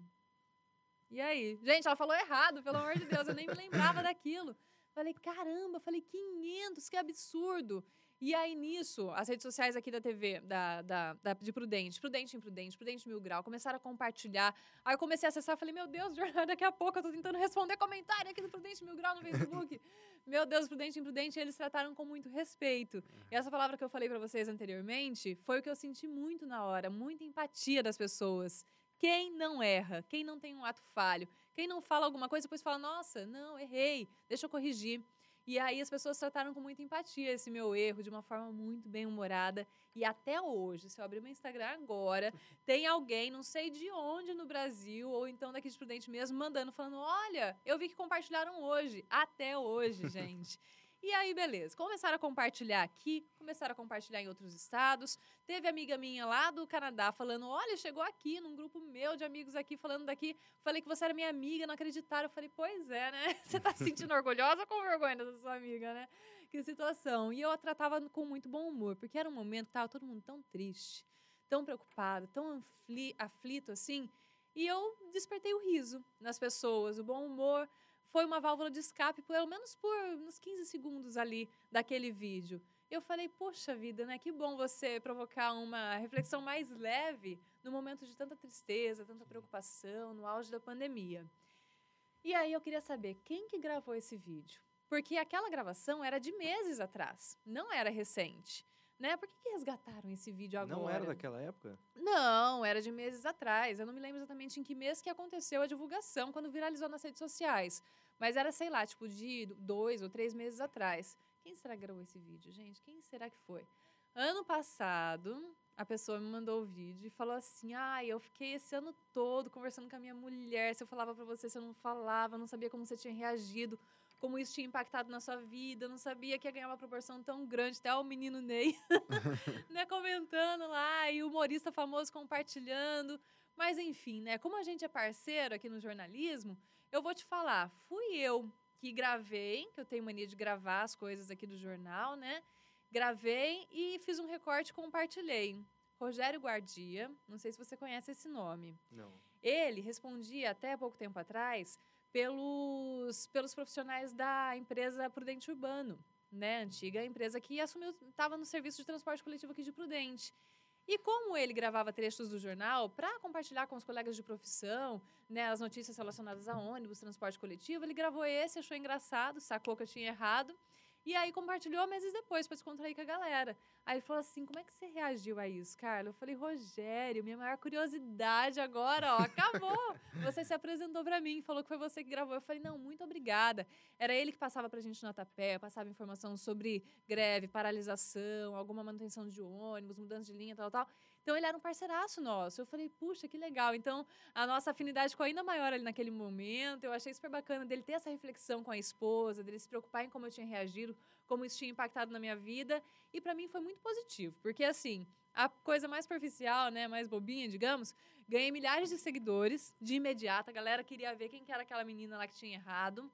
E aí? Gente, ela falou errado, pelo amor de Deus. Eu nem me lembrava daquilo. Falei, caramba, falei 500, que absurdo. E aí, nisso, as redes sociais aqui da TV, da, da, da, de Prudente, Prudente Imprudente, Prudente Mil Grau, começaram a compartilhar. Aí eu comecei a acessar, falei, meu Deus, <laughs> daqui a pouco eu tô tentando responder comentário aqui do Prudente Mil Grau no Facebook. <laughs> meu Deus, Prudente Imprudente, eles trataram com muito respeito. E essa palavra que eu falei para vocês anteriormente foi o que eu senti muito na hora, muita empatia das pessoas. Quem não erra, quem não tem um ato falho, quem não fala alguma coisa, depois fala, nossa, não, errei, deixa eu corrigir. E aí as pessoas trataram com muita empatia esse meu erro, de uma forma muito bem humorada. E até hoje, se eu abrir meu Instagram agora, <laughs> tem alguém, não sei de onde no Brasil, ou então daqui de Prudente mesmo, mandando, falando: olha, eu vi que compartilharam hoje. Até hoje, <laughs> gente. E aí, beleza. Começaram a compartilhar aqui, começaram a compartilhar em outros estados. Teve amiga minha lá do Canadá falando: olha, chegou aqui, num grupo meu de amigos aqui, falando daqui. Falei que você era minha amiga, não acreditaram. Eu falei, pois é, né? <laughs> Você tá se sentindo orgulhosa ou com vergonha dessa sua amiga, né? Que situação. E eu a tratava com muito bom humor, porque era um momento que tava todo mundo tão triste, tão preocupado, tão aflito assim. E eu despertei o riso nas pessoas, o bom humor foi uma válvula de escape, pelo menos por uns 15 segundos ali daquele vídeo. Eu falei, poxa vida, né? Que bom você provocar uma reflexão mais leve no momento de tanta tristeza, tanta preocupação, no auge da pandemia. E aí eu queria saber quem que gravou esse vídeo. Porque aquela gravação era de meses atrás, não era recente. Né? Por que, que resgataram esse vídeo agora? Não era daquela época? Não, era de meses atrás. Eu não me lembro exatamente em que mês que aconteceu a divulgação, quando viralizou nas redes sociais. Mas era, sei lá, tipo, de dois ou três meses atrás. Quem será que gravou esse vídeo, gente? Quem será que foi? Ano passado, a pessoa me mandou o vídeo e falou assim: "Ah, eu fiquei esse ano todo conversando com a minha mulher, se eu falava para você, se eu não falava, não sabia como você tinha reagido, como isso tinha impactado na sua vida, não sabia que ia ganhar uma proporção tão grande, até o menino Ney, <laughs> né, comentando lá e o humorista famoso compartilhando. Mas enfim, né, como a gente é parceiro aqui no jornalismo, eu vou te falar, fui eu que gravei, que eu tenho mania de gravar as coisas aqui do jornal, né? Gravei e fiz um recorte e compartilhei. Rogério Guardia, não sei se você conhece esse nome. Não. Ele respondia até pouco tempo atrás pelos, pelos profissionais da empresa Prudente Urbano, né? Antiga empresa que assumiu, estava no serviço de transporte coletivo aqui de Prudente. E como ele gravava trechos do jornal para compartilhar com os colegas de profissão, né, as notícias relacionadas a ônibus, transporte coletivo, ele gravou esse, achou engraçado, sacou que eu tinha errado e aí compartilhou meses depois para descontrair com a galera. Aí ele falou assim: como é que você reagiu a isso, Carla? Eu falei, Rogério, minha maior curiosidade agora, ó, acabou. você se apresentou para mim, falou que foi você que gravou. Eu falei, não, muito obrigada. Era ele que passava pra gente no tapé, passava informação sobre greve, paralisação, alguma manutenção de ônibus, mudança de linha, tal, tal. Então ele era um parceiraço nosso. Eu falei, puxa, que legal. Então a nossa afinidade ficou ainda maior ali naquele momento. Eu achei super bacana dele ter essa reflexão com a esposa, dele se preocupar em como eu tinha reagido, como isso tinha impactado na minha vida. E para mim foi muito positivo, porque assim, a coisa mais superficial, né, mais bobinha, digamos, ganhei milhares de seguidores de imediato. A galera queria ver quem que era aquela menina lá que tinha errado.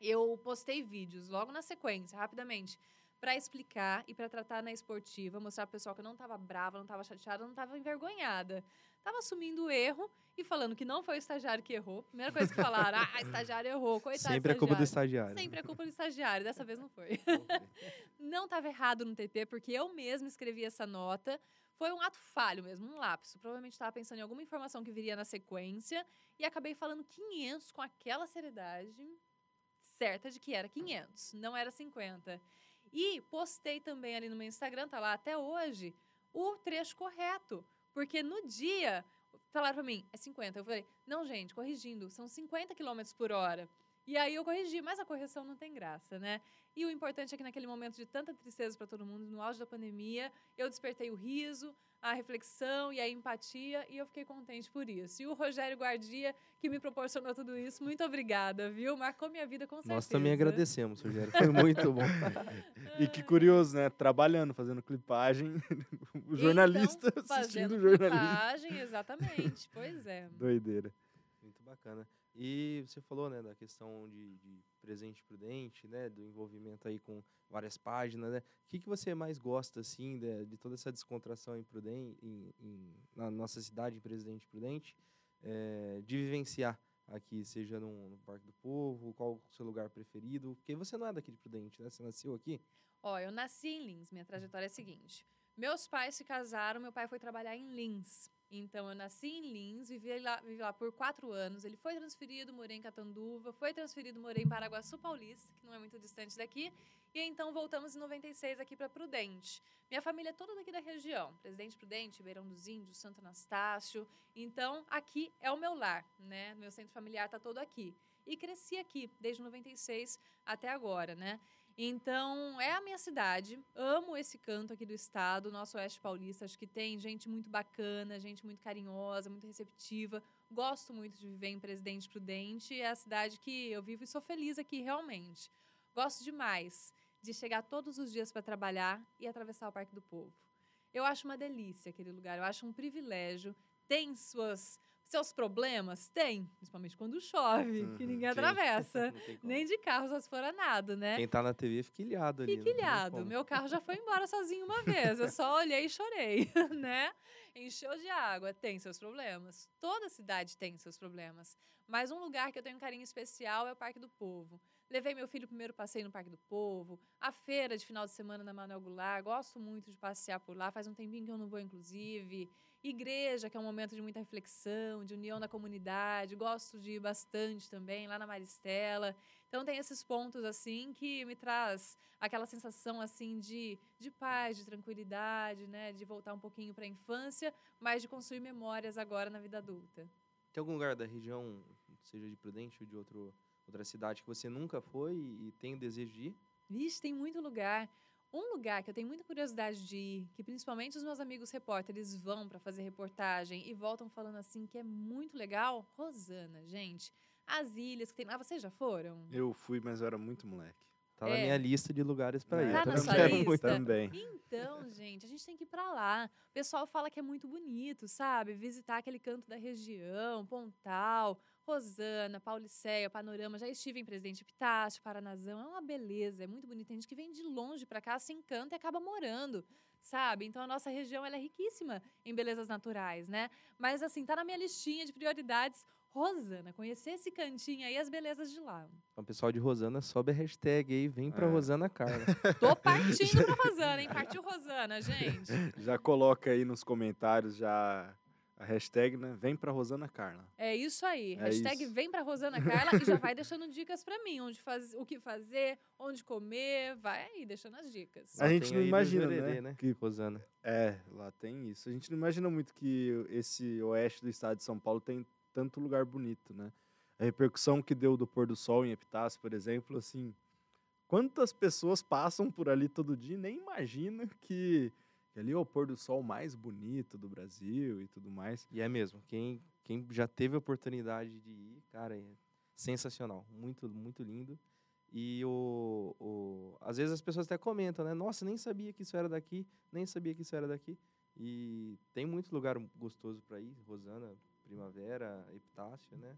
Eu postei vídeos logo na sequência, rapidamente para explicar e para tratar na esportiva, mostrar pro pessoal que eu não estava brava, não estava chateada, não estava envergonhada. Estava assumindo o erro e falando que não foi o estagiário que errou. Primeira coisa que falaram, ah, estagiário errou, coitado Sempre é culpa do estagiário. Sempre é culpa do estagiário, dessa vez não foi. <laughs> <laughs> não estava errado no TP, porque eu mesma escrevi essa nota. Foi um ato falho mesmo, um lapso. Provavelmente estava pensando em alguma informação que viria na sequência e acabei falando 500 com aquela seriedade certa de que era 500, não era 50. E postei também ali no meu Instagram, tá lá até hoje, o trecho correto. Porque no dia, falaram para mim, é 50. Eu falei, não, gente, corrigindo, são 50 km por hora. E aí eu corrigi, mas a correção não tem graça, né? E o importante é que naquele momento de tanta tristeza para todo mundo, no auge da pandemia, eu despertei o riso, a reflexão e a empatia e eu fiquei contente por isso. E o Rogério Guardia, que me proporcionou tudo isso, muito obrigada, viu? Marcou minha vida com certeza. Nós também agradecemos, Rogério. Foi muito bom. <laughs> e que curioso, né? Trabalhando, fazendo clipagem, <laughs> o jornalista então, assistindo fazendo jornalismo. clipagem, exatamente. Pois é. Doideira. Muito bacana. E você falou, né, da questão de, de, presente prudente, né, do envolvimento aí com várias páginas, né? O que, que você mais gosta, assim, de, de toda essa descontração em, Prudente, em, em, na nossa cidade, em Presidente Prudente, é, de vivenciar aqui, seja no, no, Parque do Povo, qual o seu lugar preferido? Porque você não é daqui de Prudente, né? Você nasceu aqui? Ó, eu nasci em Lins. Minha trajetória é a seguinte. Meus pais se casaram, meu pai foi trabalhar em Lins. Então, eu nasci em Lins, vivi lá, vivi lá por quatro anos. Ele foi transferido, morei em Catanduva, foi transferido, morei em Paraguaçu Paulista, que não é muito distante daqui. E então voltamos em 96 aqui para Prudente. Minha família é toda daqui da região. Presidente Prudente, Ribeirão dos Índios, Santo Anastácio. Então, aqui é o meu lar, né? Meu centro familiar está todo aqui. E cresci aqui, desde 96 até agora, né? Então, é a minha cidade. Amo esse canto aqui do estado, nosso Oeste Paulista. Acho que tem gente muito bacana, gente muito carinhosa, muito receptiva. Gosto muito de viver em Presidente Prudente. É a cidade que eu vivo e sou feliz aqui, realmente. Gosto demais de chegar todos os dias para trabalhar e atravessar o Parque do Povo. Eu acho uma delícia aquele lugar, eu acho um privilégio. Tem suas seus problemas? Tem, principalmente quando chove, uhum, que ninguém atravessa. <laughs> Nem de carro, só se for a nada, né? Quem tá na TV fica ilhado ali. Fica ilhado. Meu carro já foi embora sozinho uma vez. Eu só olhei e chorei, <laughs> né? Encheu de água. Tem seus problemas. Toda cidade tem seus problemas. Mas um lugar que eu tenho um carinho especial é o Parque do Povo. Levei meu filho primeiro passeio no Parque do Povo, a feira de final de semana na Manuel Goulart, gosto muito de passear por lá, faz um tempinho que eu não vou, inclusive. Igreja, que é um momento de muita reflexão, de união da comunidade, gosto de ir bastante também, lá na Maristela. Então tem esses pontos assim que me traz aquela sensação assim de, de paz, de tranquilidade, né, de voltar um pouquinho para a infância, mas de construir memórias agora na vida adulta. Tem algum lugar da região, seja de Prudente ou de outro outra cidade que você nunca foi e tem o desejo de ir? Vixe, tem muito lugar. Um lugar que eu tenho muita curiosidade de ir, que principalmente os meus amigos repórteres vão para fazer reportagem e voltam falando assim que é muito legal, Rosana, gente. As ilhas que tem lá, vocês já foram? Eu fui, mas eu era muito moleque. Tá na É. minha lista de lugares para É, ir. Tá na Eu sua lista? Também. Então, gente, a gente tem que ir pra lá. O pessoal fala que é muito bonito, sabe? Visitar aquele canto da região, Pontal, Rosana, Paulicéia, Panorama. Já estive em Presidente Epitácio, Paranazão. É uma beleza, é muito bonito. Tem gente que vem de longe pra cá, se encanta e acaba morando, sabe? Então, a nossa região ela é riquíssima em belezas naturais, né? Mas, assim, tá na minha listinha de prioridades. Rosana, conhecer esse cantinho aí, as belezas de lá. Então, pessoal de Rosana, sobe a hashtag aí, vem pra É. Rosana Carla. <laughs> Tô partindo pra <laughs> Rosana, hein? Partiu Rosana, gente. Já coloca aí nos comentários já a hashtag, né? Vem pra Rosana Carla. É isso aí. É Hashtag isso. vem pra Rosana Carla e já vai <laughs> deixando dicas pra mim. Onde faz, o que fazer, onde comer. Vai aí, deixando as dicas. A Lá gente não a imagina, Jurerê, né, Que... Rosana. É, lá tem isso. A gente não imagina muito que esse oeste do estado de São Paulo tem tanto lugar bonito, né? A repercussão que deu do pôr do sol em Epitácio, por exemplo, assim, quantas pessoas passam por ali todo dia e nem imagina que, que ali é o pôr do sol mais bonito do Brasil e tudo mais. E é mesmo. Quem, quem já teve a oportunidade de ir, cara, é sensacional. Muito, muito lindo. E o, o, às vezes as pessoas até comentam, né? Nossa, nem sabia que isso era daqui, nem sabia que isso era daqui. E tem muito lugar gostoso para ir, Rosana, Primavera, Epitácio, né?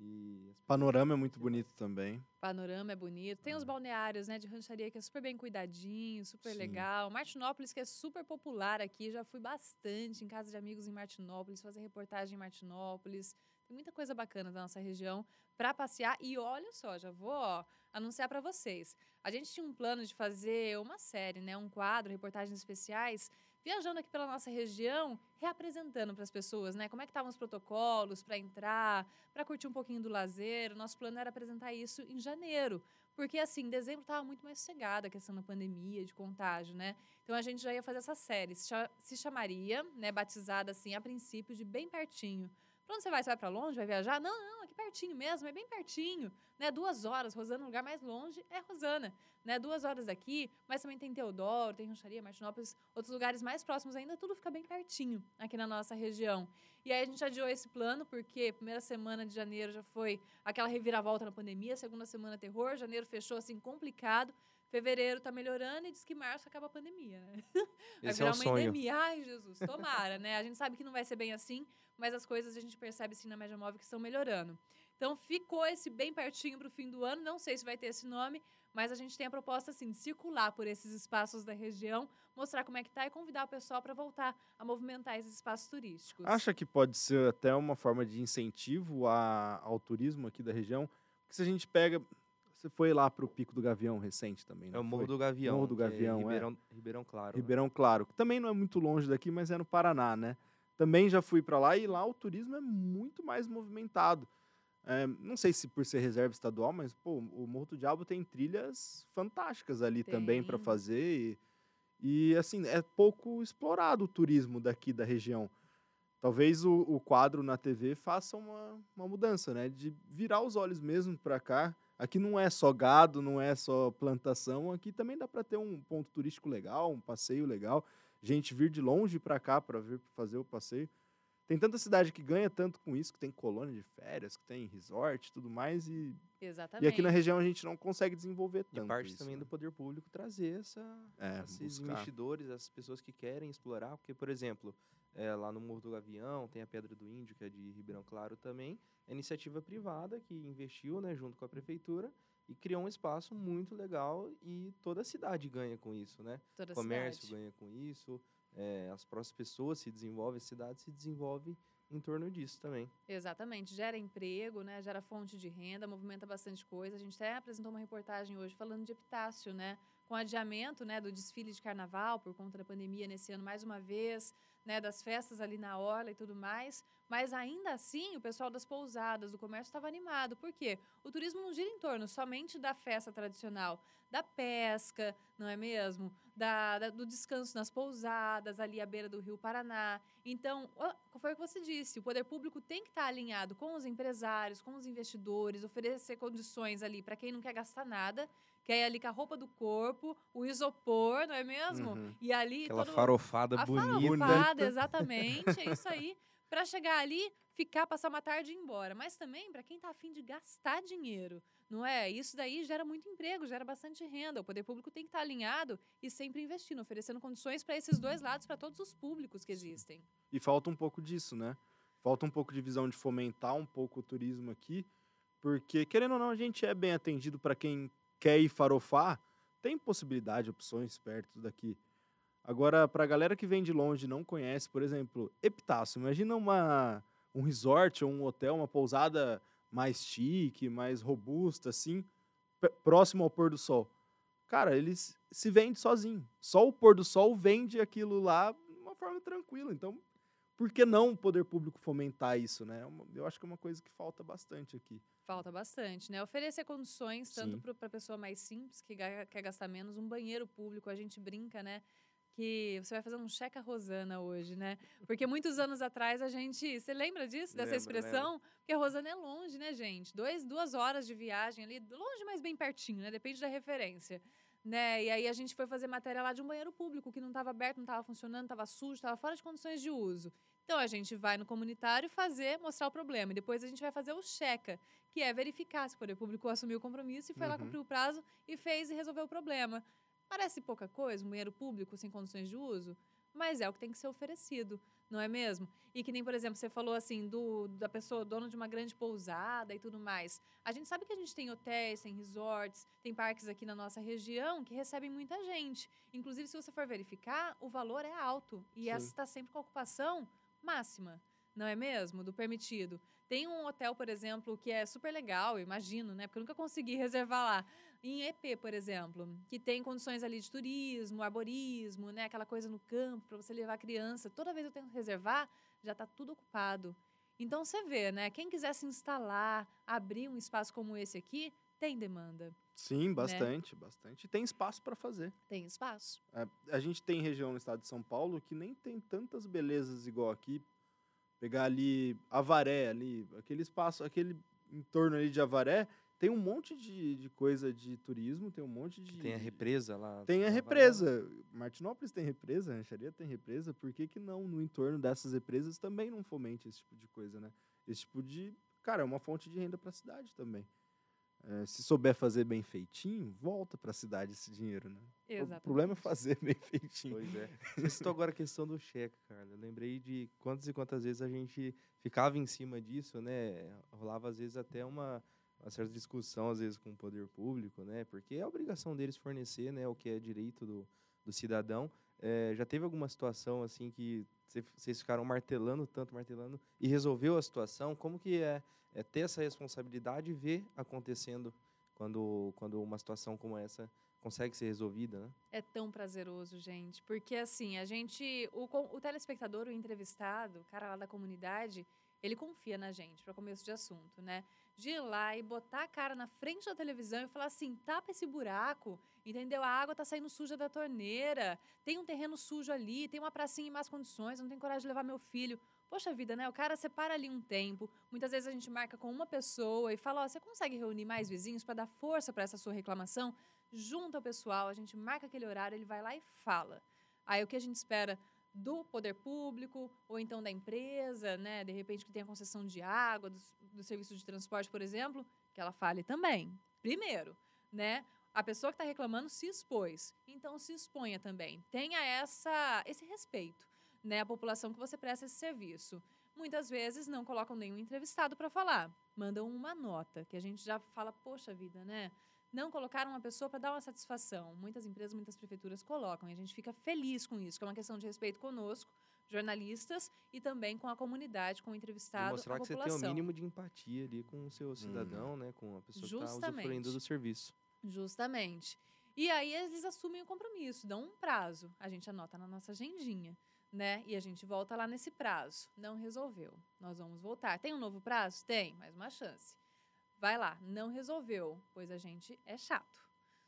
E Panorama é muito bonito também. Panorama é bonito. Tem os balneários, né, de rancharia que é super bem cuidadinho, super Sim. legal. Martinópolis, que é super popular aqui. Já fui bastante em casa de amigos em Martinópolis, fazer reportagem em Martinópolis. Tem muita coisa bacana da nossa região para passear. E olha só, já vou ó, anunciar para vocês. A gente tinha um plano de fazer uma série, né, um quadro, reportagens especiais, viajando aqui pela nossa região, reapresentando para as pessoas, né, como é que estavam os protocolos para entrar, para curtir um pouquinho do lazer. O nosso plano era apresentar isso em janeiro. Porque, assim, dezembro estava muito mais sossegada a questão da pandemia, de contágio, né? Então, a gente já ia fazer essa série. Se chamaria, né, batizada, assim, a princípio, de Bem Pertinho. Pra onde você vai? Você vai para longe? Vai viajar? Não, não, aqui pertinho mesmo, é bem pertinho. Né? Duas horas. Rosana, o lugar mais longe é Rosana. Né? Duas horas daqui, mas também tem Teodoro, tem Rancharia, Martinópolis, outros lugares mais próximos ainda, tudo fica bem pertinho aqui na nossa região. E aí a gente adiou esse plano, porque primeira semana de janeiro já foi aquela reviravolta na pandemia, segunda semana terror, janeiro fechou assim complicado, fevereiro tá melhorando e diz que março acaba a pandemia, né? <laughs> Vai Esse é virar o uma sonho. endemia. Ai, Jesus, tomara, né? A gente sabe que não vai ser bem assim, mas as coisas a gente percebe sim na média móvel que estão melhorando. Então ficou esse bem pertinho para o fim do ano, não sei se vai ter esse nome, mas a gente tem a proposta assim de circular por esses espaços da região, mostrar como é que tá e convidar o pessoal para voltar a movimentar esses espaços turísticos. Acha que pode ser até uma forma de incentivo a- ao turismo aqui da região? Porque se a gente pega. Você foi lá para o Pico do Gavião recente também, É o Morro foi? do Gavião. Morro do é Gavião, é. Ribeirão, Ribeirão Claro. né? Ribeirão Claro, que também não é muito longe daqui, mas é no Paraná, né? Também já fui para lá e lá o turismo é muito mais movimentado. É, não sei se por ser reserva estadual, mas pô, o Morro do Diabo tem trilhas fantásticas ali também para Tem. fazer e, e, assim é pouco explorado o turismo daqui da região. Talvez o, o quadro na TV faça uma, uma mudança, né? De virar os olhos mesmo para cá. Aqui não é só gado, não é só plantação. Aqui também dá para ter um ponto turístico legal, um passeio legal. Gente vir de longe para cá para vir fazer o passeio. Tem tanta cidade que ganha tanto com isso, que tem colônia de férias, que tem resort e tudo mais. E, Exatamente. e aqui na região a gente não consegue desenvolver E tanto. parte isso, também né? do poder público trazer essa, É, esses buscar. investidores, essas pessoas que querem explorar, porque, por exemplo, é, lá no Morro do Gavião tem a Pedra do Índio, que é de Ribeirão Claro também, é iniciativa privada que investiu né, junto com a prefeitura e criou um espaço muito legal e toda a cidade ganha com isso, né? Toda O comércio cidade. ganha com isso, é, as próprias pessoas se desenvolvem, a cidade se desenvolve em torno disso também. Exatamente, gera emprego, né? Gera fonte de renda, movimenta bastante coisa. A gente até apresentou uma reportagem hoje falando de Epitácio, né? Com adiamento, né, do desfile de carnaval por conta da pandemia nesse ano mais uma vez, né, das festas ali na orla e tudo mais, mas ainda assim o pessoal das pousadas, do comércio estava animado. Por quê? O turismo não gira em torno somente da festa tradicional, da pesca, não é mesmo? Da, da- do descanso nas pousadas, ali à beira do Rio Paraná. Então, foi o que você disse, o poder público tem que estar alinhado com os empresários, com os investidores, oferecer condições ali para quem não quer gastar nada, quer ir ali com a roupa do corpo, o isopor, não é mesmo? Uhum. E ali Aquela todo... farofada a bonita. farofada, exatamente, é isso aí. Para chegar ali, ficar, passar uma tarde e ir embora. Mas também para quem tá afim de gastar dinheiro, não é? Isso daí gera muito emprego, gera bastante renda. O poder público tem que estar alinhado e sempre investindo, oferecendo condições para esses dois lados, para todos os públicos que existem. E falta um pouco disso, né? Falta um pouco de visão de fomentar um pouco o turismo aqui, porque, querendo ou não, a gente é bem atendido para quem quer ir farofar, tem possibilidade, opções perto daqui. Agora, para a galera que vem de longe e não conhece, por exemplo, Epitácio, imagina uma, um resort ou um hotel, uma pousada mais chique, mais robusta, assim, próximo ao pôr do sol. Cara, eles se vende sozinho. Só o pôr do sol vende aquilo lá de uma forma tranquila. Então, por que não o poder público fomentar isso, né? É Eu acho que é uma coisa que falta bastante aqui. Falta bastante, né? Oferecer condições, tanto para a pessoa mais simples, que quer gastar menos, um banheiro público, a gente brinca, né? Que você vai fazer um checa Rosana hoje, né? Porque muitos anos atrás a gente. Você lembra disso, dessa Lembro, expressão? Porque a Rosana é longe, né, gente? Dois, duas horas de viagem ali, longe, mas bem pertinho, né? Depende da referência. Né? E aí a gente foi fazer matéria lá de um banheiro público que não estava aberto, não estava funcionando, estava sujo, estava fora de condições de uso. Então a gente vai no comunitário fazer, mostrar o problema. E depois a gente vai fazer o checa, que é verificar se o poder público assumiu o compromisso e foi lá Uhum. cumprir o prazo e fez e resolveu o problema. Parece pouca coisa, um banheiro público sem condições de uso, mas é o que tem que ser oferecido, não é mesmo? E que nem, por exemplo, você falou assim, do, da pessoa, dono de uma grande pousada e tudo mais. A gente sabe que a gente tem hotéis, tem resorts, tem parques aqui na nossa região que recebem muita gente. Inclusive, se você for verificar, o valor é alto. E Sim. essa está sempre com a ocupação máxima, não é mesmo? Do permitido. Tem um hotel, por exemplo, que é super legal, imagino, né? Porque eu nunca consegui <laughs> reservar lá. Em EP, por exemplo, que tem condições ali de turismo, arborismo, né? Aquela coisa no campo para você levar a criança. Toda vez eu tento reservar, já está tudo ocupado. Então você vê, né? Quem quiser se instalar, abrir um espaço como esse aqui, tem demanda, Sim, bastante, bastante. E tem espaço para fazer. tem espaço. É, a gente tem região no estado de São Paulo que nem tem tantas belezas igual aqui. Pegar ali Avaré, ali, aquele espaço, aquele entorno ali de Avaré, tem um monte de, de coisa de turismo, tem um monte de. Tem a represa lá. Tem a represa. Martinópolis tem represa, Rancharia tem represa. Por que, que não, no entorno dessas represas, também não fomente esse tipo de coisa, né? Esse tipo de. Cara, é uma fonte de renda para a cidade também. É, se souber fazer bem feitinho, volta para a cidade esse dinheiro, né? O problema é fazer bem feitinho. Pois é. Você citou agora a questão do cheque, cara. Eu lembrei de quantas e quantas vezes a gente ficava em cima disso, né? Rolava, às vezes, até uma, uma certa discussão, às vezes, com o poder público, né? Porque é a obrigação deles fornecer né, o que é direito do, do cidadão. É, já teve alguma situação, assim, que cê- vocês ficaram martelando tanto, martelando, e resolveu a situação? Como que é, é ter essa responsabilidade e ver acontecendo quando, quando uma situação como essa consegue ser resolvida, né? É tão prazeroso, gente. Porque, assim, a gente. O, o telespectador, o entrevistado, o cara lá da comunidade, ele confia na gente, para começo de assunto, né? De ir lá e botar a cara na frente da televisão e falar assim: tapa esse buraco, entendeu? A água tá saindo suja da torneira, tem um terreno sujo ali, tem uma pracinha em más condições, não tenho coragem de levar meu filho. Poxa vida, né? O cara separa ali um tempo. Muitas vezes a gente marca com uma pessoa e fala: Ó, você consegue reunir mais vizinhos para dar força para essa sua reclamação? junta o pessoal, a gente marca aquele horário, ele vai lá e fala. Aí o que a gente espera do poder público ou então da empresa, né, de repente que tem a concessão de água, do, do serviço de transporte, por exemplo, que ela fale também. Primeiro, né? A pessoa que está reclamando se expôs, então se exponha também. Tenha essa esse respeito, né, à população que você presta esse serviço. Muitas vezes não colocam nenhum entrevistado para falar, mandam uma nota, que a gente já fala, poxa vida, né? não colocaram uma pessoa para dar uma satisfação. Muitas empresas, muitas prefeituras colocam e a gente fica feliz com isso, que é uma questão de respeito conosco, jornalistas, e também com a comunidade, com o E entrevistado, mostrar a que você população. tem o mínimo de empatia ali com o seu cidadão, né? Com a pessoa que está Justamente. usufruindo do serviço. Justamente. E aí eles assumem o compromisso, dão um prazo. A gente anota na nossa agendinha, né? E a gente volta lá nesse prazo. Não resolveu. Nós vamos voltar. Tem um novo prazo? Tem, mais uma chance. Vai lá, não resolveu, pois a gente é chato.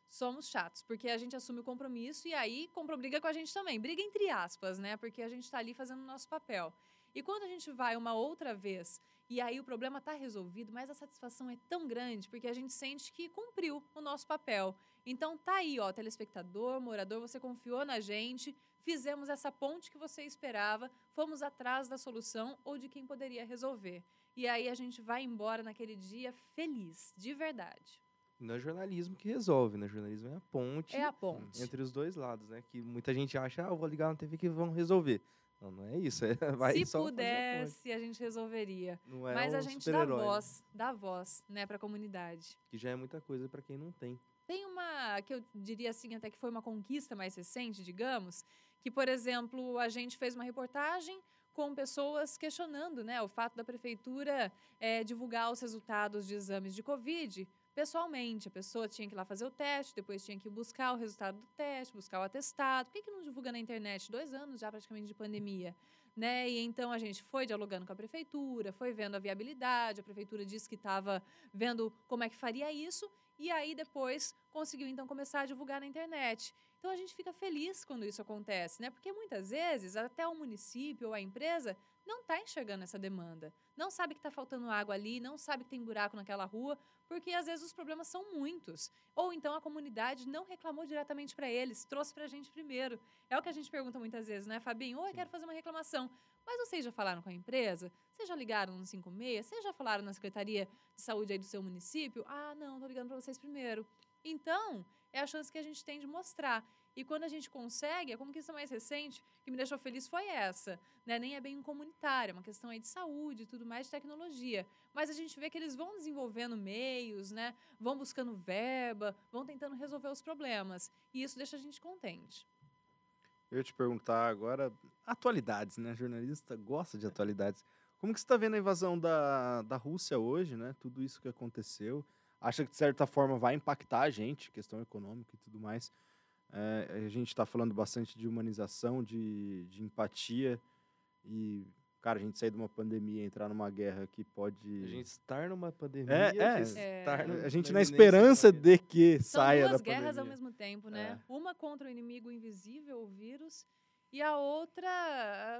Somos chatos, porque a gente assume o compromisso e aí compra briga com a gente também. Briga entre aspas, né? Porque a gente está ali fazendo o nosso papel. E quando a gente vai uma outra vez e aí o problema está resolvido, mas a satisfação é tão grande porque a gente sente que cumpriu o nosso papel. Então tá aí, ó, telespectador, morador, você confiou na gente, fizemos essa ponte que você esperava, fomos atrás da solução ou de quem poderia resolver. E aí a gente vai embora naquele dia feliz, de verdade. Não é jornalismo que resolve, né? Jornalismo é a ponte, é a ponte. entre os dois lados, né? Que muita gente acha, ah, eu vou ligar na TV que vão resolver. Não, não é isso. É, <laughs> vai Se só pudesse, a, a, gente resolveria. Não é Mas um a gente dá né? voz, dá voz, né, para a comunidade. Que já é muita coisa para quem não tem. Tem uma que eu diria assim, até que foi uma conquista mais recente, digamos, que por exemplo a gente fez uma reportagem com pessoas questionando, né, o fato da prefeitura é, divulgar os resultados de exames de Covid pessoalmente. A pessoa tinha que ir lá fazer o teste, depois tinha que buscar o resultado do teste, buscar o atestado. Por que, que não divulga na internet? Dois anos já praticamente de pandemia. Né? E então a gente foi dialogando com a prefeitura, foi vendo a viabilidade, a prefeitura disse que estava vendo como é que faria isso, e aí depois conseguiu então começar a divulgar na internet. Então a gente fica feliz quando isso acontece, né? Porque muitas vezes até o município ou a empresa não está enxergando essa demanda. Não sabe que está faltando água ali, não sabe que tem buraco naquela rua, porque às vezes os problemas são muitos. Ou então a comunidade não reclamou diretamente para eles, trouxe para a gente primeiro. É o que a gente pergunta muitas vezes, né, Fabinho? Oi, quero fazer uma reclamação. Mas vocês já falaram com a empresa? Vocês já ligaram no 56? Vocês já falaram na Secretaria de Saúde aí do seu município? Ah, não, estou ligando para vocês primeiro. Então, é a chance que a gente tem de mostrar. E quando a gente consegue, a conquista mais recente que me deixou feliz foi essa. Né? Nem é bem um comunitário, é uma questão aí de saúde e tudo mais, de tecnologia. Mas a gente vê que eles vão desenvolvendo meios, né? vão buscando verba, vão tentando resolver os problemas. E isso deixa a gente contente. Eu ia te perguntar agora, atualidades, né? Jornalista gosta de atualidades. Como que você está vendo a invasão da, da Rússia hoje, né? Tudo isso que aconteceu. Acha que, de certa forma, vai impactar a gente, questão econômica e tudo mais. É, a gente está falando bastante de humanização, de, de empatia e cara, a gente sair de uma pandemia, entrar numa guerra que pode. A gente estar numa pandemia. É, é. Estar a gente na esperança de que São saia da duas pandemia. guerras ao mesmo tempo, né? É. Uma contra o inimigo invisível, o vírus, e a outra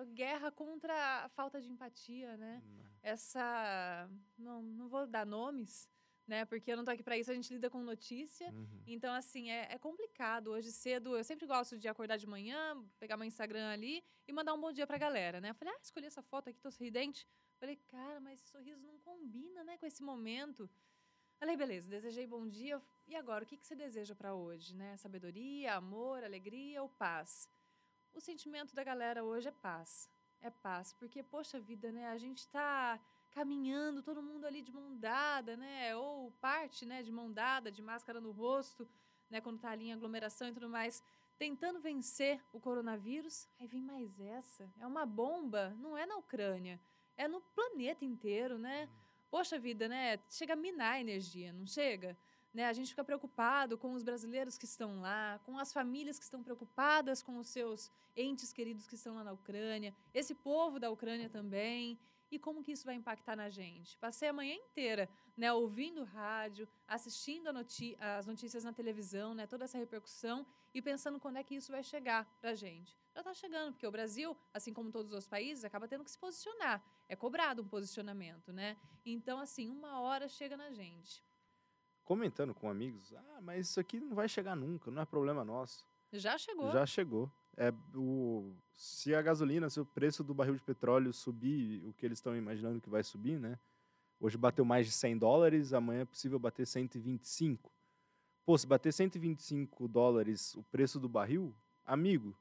a guerra contra a falta de empatia, né? Essa. Não, não vou dar nomes, né? Porque eu não tô aqui para isso, a gente lida com notícia. Uhum. Então, assim, é, é complicado. Hoje cedo, eu sempre gosto de acordar de manhã, pegar meu Instagram ali e mandar um bom dia pra galera, né? Eu falei, ah, escolhi essa foto aqui, tô sorridente. Falei, cara, mas esse sorriso não combina, né, com esse momento. Falei, beleza, desejei bom dia. E agora, o que, que você deseja para hoje, né? Sabedoria, amor, alegria ou paz? O sentimento da galera hoje é paz. É paz. Porque, poxa vida, né? A gente tá caminhando, todo mundo ali de mão dada, né? Ou parte, né, de mão dada, de máscara no rosto, né, quando tá ali em aglomeração e tudo mais, tentando vencer o coronavírus. Aí vem mais essa. É uma bomba, não é na Ucrânia, é no planeta inteiro, né? Poxa vida, né? Chega a minar a energia, não chega? Né? A gente fica preocupado com os brasileiros que estão lá, com as famílias que estão preocupadas com os seus entes queridos que estão lá na Ucrânia, esse povo da Ucrânia também e como que isso vai impactar na gente. Passei a manhã inteira, né, ouvindo rádio, assistindo noti as notícias na televisão, né, toda essa repercussão e pensando quando é que isso vai chegar para a gente. Já está chegando, porque o Brasil, assim como todos os países, acaba tendo que se posicionar. É cobrado um posicionamento, né? Então, assim, uma hora chega na gente. Comentando com amigos, ah, mas isso aqui não vai chegar nunca, não é problema nosso. Já chegou. Já chegou. É, o, se a gasolina, se o preço do barril de petróleo subir, o que eles estão imaginando que vai subir, né? Hoje bateu mais de 100 dólares, amanhã é possível bater 125. Pô, se bater 125 dólares o preço do barril, amigo,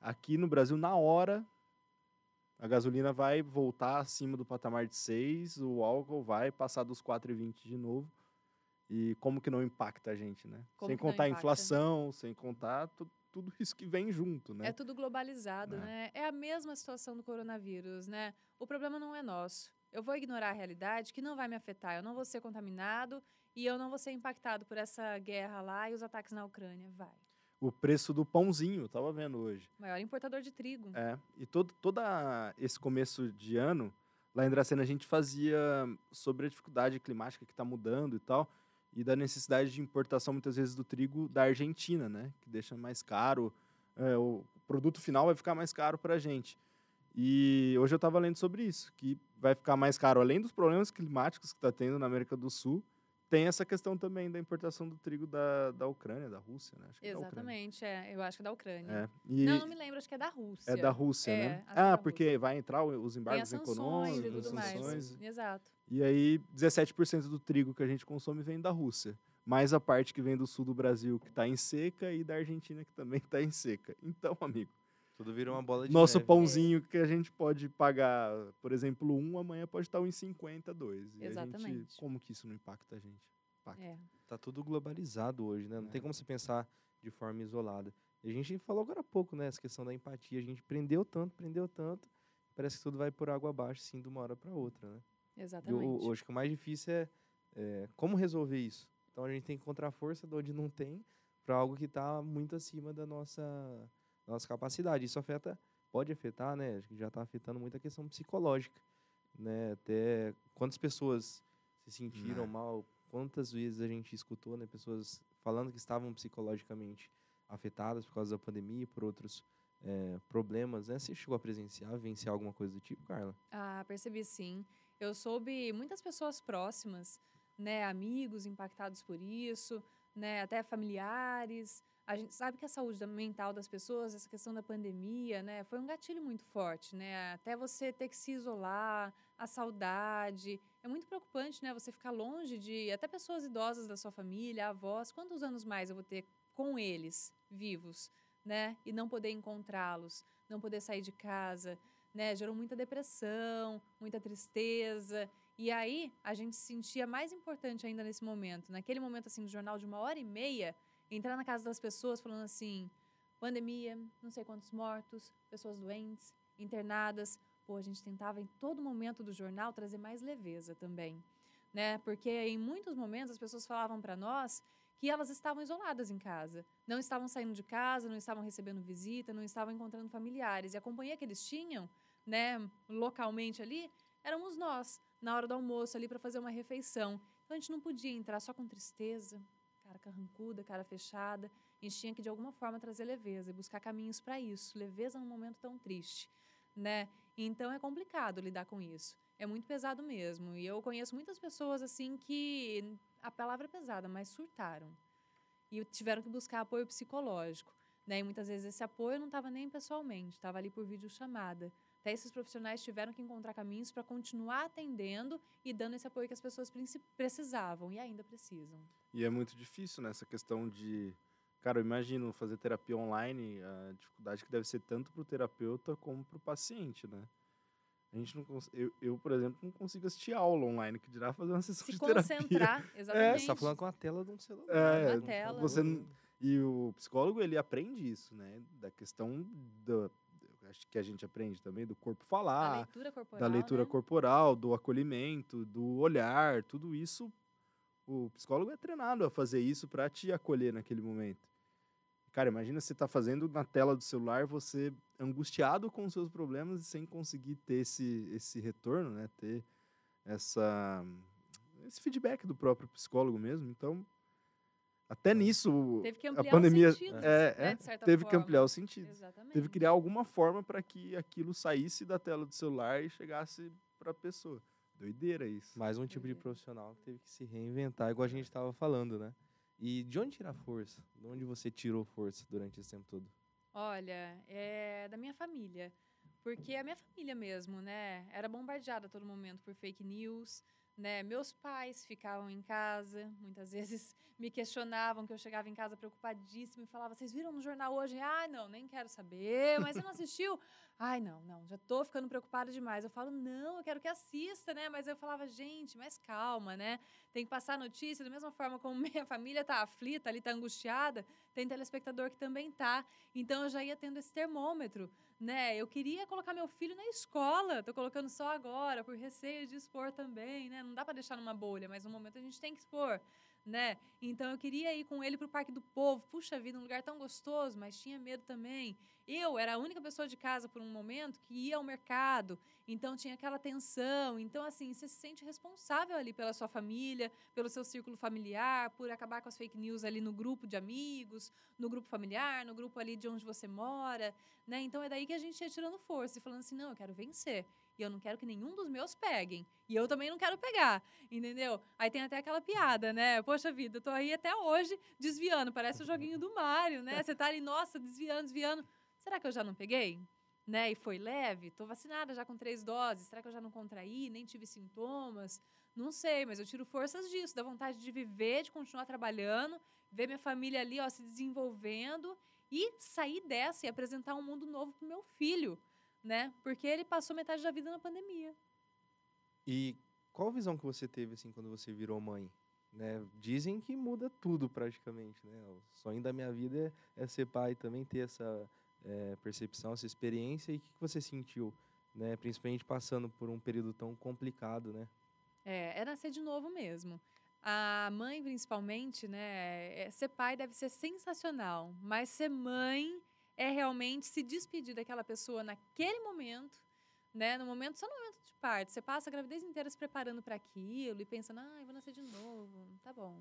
aqui no Brasil, na hora, a gasolina vai voltar acima do patamar de 6, o álcool vai passar dos 4,20 de novo. E como que não impacta a gente, né? Como sem contar a inflação, sem contar tu- tudo isso que vem junto, né? É tudo globalizado, É. né? É a mesma situação do coronavírus, né? O problema não é nosso. Eu vou ignorar a realidade que não vai me afetar. Eu não vou ser contaminado e eu não vou ser impactado por essa guerra lá e os ataques na Ucrânia. Vai. O preço do pãozinho, eu tava vendo hoje. Maior importador de trigo. É, e todo toda esse começo de ano, lá em Dracena a gente fazia sobre a dificuldade climática que está mudando e tal, e da necessidade de importação muitas vezes do trigo da Argentina, né? Que deixa mais caro, é, o produto final vai ficar mais caro para a gente. E hoje eu estava lendo sobre isso, que vai ficar mais caro, além dos problemas climáticos que está tendo na América do Sul, tem essa questão também da importação do trigo da, da Ucrânia, da Rússia, né? Acho que é. Exatamente, é. Eu acho que é da Ucrânia. É. E Não, não me lembro, acho que é da Rússia. é da Rússia, É, né? é Ah, da porque Rússia. vai entrar os Tem embargos as sanções econômicos, as sanções. Exato. E aí, 17% do trigo que a gente consome vem da Rússia. Mais a parte que vem do sul do Brasil, que está em seca, e da Argentina, que também está em seca. Então, amigo, Tudo vira uma bola de nosso neve. pãozinho que a gente pode pagar, por exemplo, um, amanhã pode estar 1,50, dois. E a gente, Exatamente. como que isso não impacta a gente? Impacta. É. Tá tudo globalizado hoje, né? Não É. tem como você pensar de forma isolada. E a gente falou agora há pouco, né? Essa questão da empatia. A gente prendeu tanto, prendeu tanto. Parece que tudo vai por água abaixo, sim, de uma hora para outra, né? E o- Exatamente. hoje que o mais difícil é, é como resolver isso. Então a gente tem que encontrar força de onde não tem para algo que está muito acima da nossa, da nossa capacidade. Isso afeta, pode afetar, né? Acho que já está afetando muito a questão psicológica, né? Até quantas pessoas se sentiram É. mal, quantas vezes a gente escutou, né? Pessoas falando que estavam psicologicamente afetadas por causa da pandemia e por outros eh, problemas, né? Você chegou a presenciar, vivenciar alguma coisa do tipo, Carla? Ah, percebi sim. Eu soube muitas pessoas próximas, né, amigos impactados por isso, né, até familiares. A gente sabe que a saúde mental das pessoas, essa questão da pandemia, né, foi um gatilho muito forte, né? Até você ter que se isolar, a saudade. É muito preocupante, né, você ficar longe de até pessoas idosas da sua família, avós. Quantos anos mais eu vou ter com eles vivos, né? E não poder encontrá-los, não poder sair de casa, né? Gerou muita depressão, muita tristeza. E aí, a gente se sentia mais importante ainda nesse momento. Naquele momento, assim, do jornal de uma hora e meia, entrar na casa das pessoas falando assim, pandemia, não sei quantos mortos, pessoas doentes, internadas. Pô, a gente tentava em todo momento do jornal trazer mais leveza também, né? Porque em muitos momentos as pessoas falavam para nós que elas estavam isoladas em casa, não estavam saindo de casa, não estavam recebendo visita, não estavam encontrando familiares. E a companhia que eles tinham, né, localmente ali, éramos nós, na hora do almoço ali para fazer uma refeição. Então a gente não podia entrar só com tristeza, cara carrancuda, cara fechada. A gente tinha que de alguma forma trazer leveza e buscar caminhos para isso, leveza num momento tão triste, né? Então é complicado lidar com isso. É muito pesado mesmo. E eu conheço muitas pessoas assim que a palavra é pesada, mas surtaram. E tiveram que buscar apoio psicológico. Né? E muitas vezes esse apoio não estava nem pessoalmente, estava ali por videochamada. Até esses profissionais tiveram que encontrar caminhos para continuar atendendo e dando esse apoio que as pessoas precisavam e ainda precisam. E é muito difícil nessa questão de. Cara, eu imagino fazer terapia online, a dificuldade que deve ser tanto para o terapeuta como para o paciente, né? A gente não cons... eu, eu, por exemplo, não consigo assistir aula online, que dirá fazer uma sessão Se de terapia. concentrar, <laughs> exatamente. Você tá falando com a tela de um celular. É, Uma tela. você n- e o psicólogo ele aprende isso, né? Da questão do, acho que a gente aprende também do corpo falar, leitura corporal. da leitura né? corporal, do acolhimento, do olhar, tudo isso o psicólogo é treinado a fazer isso para te acolher naquele momento. Cara, imagina você tá fazendo na tela do celular, você angustiado com os seus problemas e sem conseguir ter esse, esse retorno, né? Ter essa esse feedback do próprio psicólogo mesmo. Então, até nisso Teve que a pandemia os sentidos, é, né, é, de certa teve que forma. ampliar os sentidos. Exatamente. Teve que criar alguma forma para que aquilo saísse da tela do celular e chegasse para a pessoa. Doideira isso. Mais um tipo de profissional que teve que se reinventar, igual a gente estava falando, né? E de onde tirar força? De onde você tirou força durante esse tempo todo? Olha, é da minha família. Porque a minha família mesmo, né? Era bombardeada a todo momento por fake news, né? Meus pais ficavam em casa, muitas vezes <laughs> me questionavam que eu chegava em casa preocupadíssima e falava: "Vocês viram no jornal hoje?" "Ai, não, nem quero saber. Mas você não assistiu?" "Ai, não, não, já tô ficando preocupada demais." Eu falo: "Não, eu quero que assista, né?" Mas eu falava: "Gente, mais calma, né? Tem que passar notícia da mesma forma como <laughs> minha família tá aflita, ali tá angustiada, tem telespectador que também tá. Então eu já ia tendo esse termômetro, né? Eu queria colocar meu filho na escola, tô colocando só agora, por receio de expor também, né? Não dá para deixar numa bolha, mas no momento a gente tem que expor, né? Então eu queria ir com ele pro Parque do Povo, puxa vida, um lugar tão gostoso, mas tinha medo também. Eu era a única pessoa de casa por um momento que ia ao mercado, então tinha aquela tensão. Então, assim, você se sente responsável ali pela sua família, pelo seu círculo familiar, por acabar com as fake news ali no grupo de amigos, no grupo familiar, no grupo ali de onde você mora, né? Então é daí que a gente ia tirando força e falando assim, não, eu quero vencer. E eu não quero que nenhum dos meus peguem. E eu também não quero pegar, entendeu? Aí tem até aquela piada, né? Poxa vida, eu tô aí até hoje desviando, parece o joguinho do Mario, né? <laughs> Você tá ali, nossa, desviando, desviando. Será que eu já não peguei? Né? E foi leve? Tô vacinada já com três doses. Será que eu já não contraí? Nem tive sintomas? Não sei, mas eu tiro forças disso, da vontade de viver, de continuar trabalhando, ver minha família ali, ó, se desenvolvendo e sair dessa e apresentar um mundo novo pro meu filho né? Porque ele passou metade da vida na pandemia. E qual visão que você teve assim quando você virou mãe? Né? Dizem que muda tudo praticamente, né? O sonho da minha vida é, é ser pai também ter essa é, percepção, essa experiência e o que, que você sentiu, né? Principalmente passando por um período tão complicado, né? É, é nascer de novo mesmo. A mãe, principalmente, né? É, ser pai deve ser sensacional, mas ser mãe é realmente se despedir daquela pessoa naquele momento, né? No momento, só no momento de parto. Você passa a gravidez inteira se preparando para aquilo e pensando, ah, vou nascer de novo, tá bom.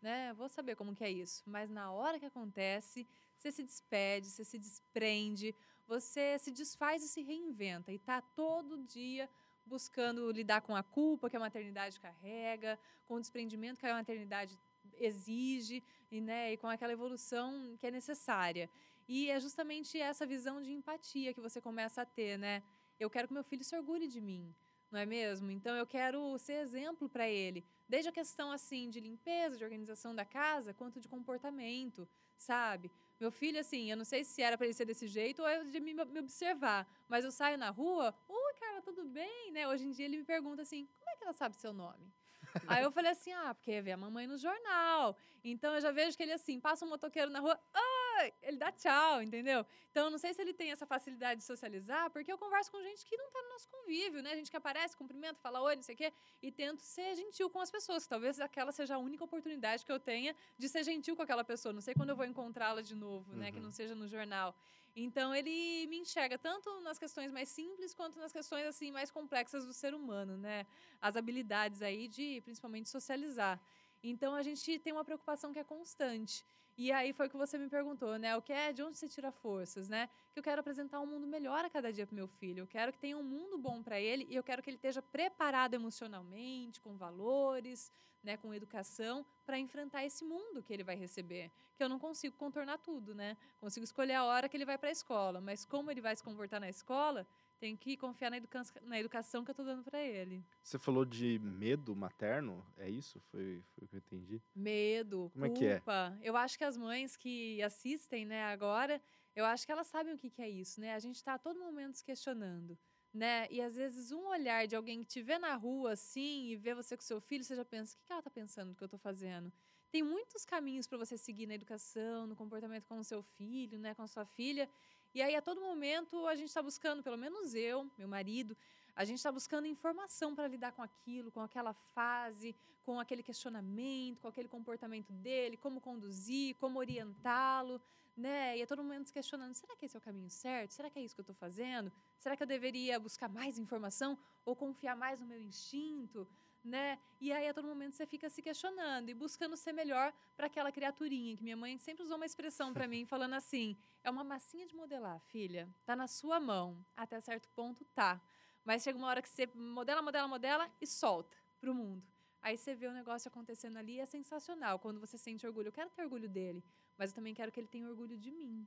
Né? Vou saber como que é isso. Mas na hora que acontece, você se despede, você se desprende, você se desfaz e se reinventa. E tá todo dia buscando lidar com a culpa que a maternidade carrega, com o desprendimento que a maternidade exige, e, né, e com aquela evolução que é necessária. E é justamente essa visão de empatia que você começa a ter, né? Eu quero que meu filho se orgulhe de mim, não é mesmo? Então eu quero ser exemplo para ele, desde a questão assim de limpeza, de organização da casa, quanto de comportamento, sabe? Meu filho, assim, eu não sei se era para ele ser desse jeito ou é de me, me observar, mas eu saio na rua, oi, Carla, tudo bem, né? Hoje em dia ele me pergunta assim, como é que ela sabe seu nome? <laughs> Aí eu falei assim, ah, porque vê a mamãe no jornal. Então eu já vejo que ele assim, passa um motoqueiro na rua, ah, ele dá tchau, entendeu? Então, não sei se ele tem essa facilidade de socializar, porque eu converso com gente que não está no nosso convívio, né? Gente que aparece, cumprimenta, fala oi, não sei o quê, e tento ser gentil com as pessoas. Talvez aquela seja a única oportunidade que eu tenha de ser gentil com aquela pessoa. Não sei quando eu vou encontrá-la de novo, uhum. né? Que não uhum. seja no jornal. Então, ele me enxerga tanto nas questões mais simples quanto nas questões, assim, mais complexas do ser humano, né? As habilidades aí de, principalmente, socializar. Então, a gente tem uma preocupação que é constante. E aí foi o que você me perguntou, né? O que é de onde você tira forças, né? Que eu quero apresentar um mundo melhor a cada dia para meu filho. Eu quero que tenha um mundo bom para ele e eu quero que ele esteja preparado emocionalmente, com valores, né, com educação para enfrentar esse mundo que ele vai receber. Que eu não consigo contornar tudo, né? Consigo escolher a hora que ele vai para a escola, mas como ele vai se comportar na escola, tem que confiar na, educa na educação que eu estou dando para ele. Você falou de medo materno, é isso? Foi, foi o que eu entendi? Medo, Como culpa. É que é? Eu acho que as mães que assistem né, agora, eu acho que elas sabem o que, que é isso, né? A gente está a todo momento se questionando. Né? E às vezes um olhar de alguém que te vê na rua assim e vê você com seu filho, você já pensa: o que ela está pensando do que eu estou fazendo? Tem muitos caminhos para você seguir na educação, no comportamento com o seu filho, né, com a sua filha. E aí, a todo momento, a gente está buscando, pelo menos eu, meu marido, a gente está buscando informação para lidar com aquilo, com aquela fase, com aquele questionamento, com aquele comportamento dele, como conduzir, como orientá-lo, né? E a todo momento se questionando: será que esse é o caminho certo? Será que é isso que eu estou fazendo? Será que eu deveria buscar mais informação ou confiar mais no meu instinto? Né? E aí, a todo momento, você fica se questionando e buscando ser melhor para aquela criaturinha, que minha mãe sempre usou uma expressão para mim, falando assim: é uma massinha de modelar, filha. Tá na sua mão. Até certo ponto, tá. Mas chega uma hora que você modela, modela, modela e solta para o mundo. Aí você vê o negócio acontecendo ali e é sensacional. Quando você sente orgulho, eu quero ter orgulho dele, mas eu também quero que ele tenha orgulho de mim,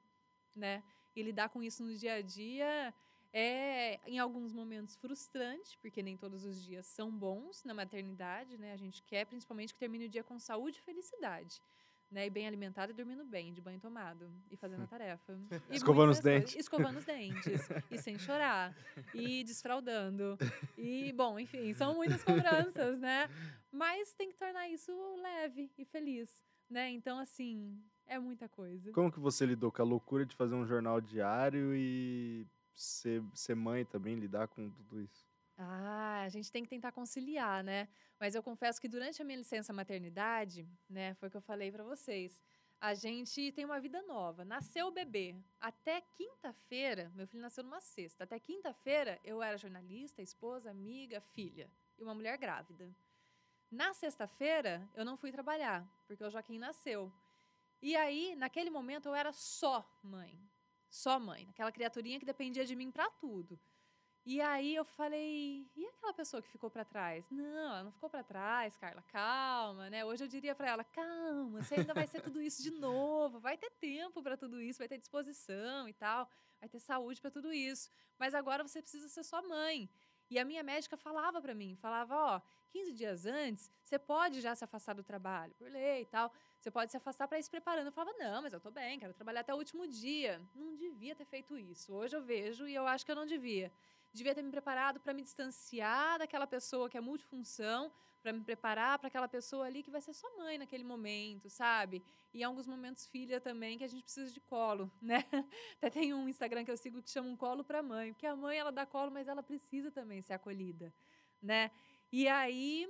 né? E lidar com isso no dia a dia é, em alguns momentos, frustrante, porque nem todos os dias são bons na maternidade, né? A gente quer, principalmente, que termine o dia com saúde e felicidade. Né, e bem alimentado e dormindo bem, de banho tomado e fazendo a <laughs> tarefa. E escovando os dentes. Escovando os <laughs> dentes. e sem chorar. E desfraudando. E, bom, enfim, são muitas cobranças, né? Mas tem que tornar isso leve e feliz, né? Então, assim, é muita coisa. Como que você lidou com a loucura de fazer um jornal diário e ser, ser mãe também, lidar com tudo isso? Ah, a gente tem que tentar conciliar, né? Mas eu confesso que durante a minha licença maternidade, né, foi o que eu falei para vocês. A gente tem uma vida nova. Nasceu o bebê. Até quinta-feira, meu filho nasceu numa sexta. Até quinta-feira, eu era jornalista, esposa, amiga, filha e uma mulher grávida. Na sexta-feira, eu não fui trabalhar, porque o Joaquim nasceu. E aí, naquele momento, eu era só mãe. Só mãe. Aquela criaturinha que dependia de mim para tudo. E aí eu falei, e aquela pessoa que ficou para trás? Não, ela não ficou para trás, Carla, calma, né? Hoje eu diria para ela, calma, você ainda vai ser tudo isso de novo, vai ter tempo para tudo isso, vai ter disposição e tal, vai ter saúde para tudo isso. Mas agora você precisa ser sua mãe. E a minha médica falava para mim, falava, ó, 15 dias antes, você pode já se afastar do trabalho, por lei e tal. Você pode se afastar para ir se preparando. Eu falava, não, mas eu tô bem, quero trabalhar até o último dia. Não devia ter feito isso. Hoje eu vejo e eu acho que eu não devia devia ter me preparado para me distanciar daquela pessoa que é multifunção, para me preparar para aquela pessoa ali que vai ser sua mãe naquele momento, sabe? E em alguns momentos filha também, que a gente precisa de colo, <laughs> né? Até tem um Instagram que eu sigo que chama um colo para mãe, porque a mãe ela dá colo, mas ela precisa também ser acolhida, né? E aí,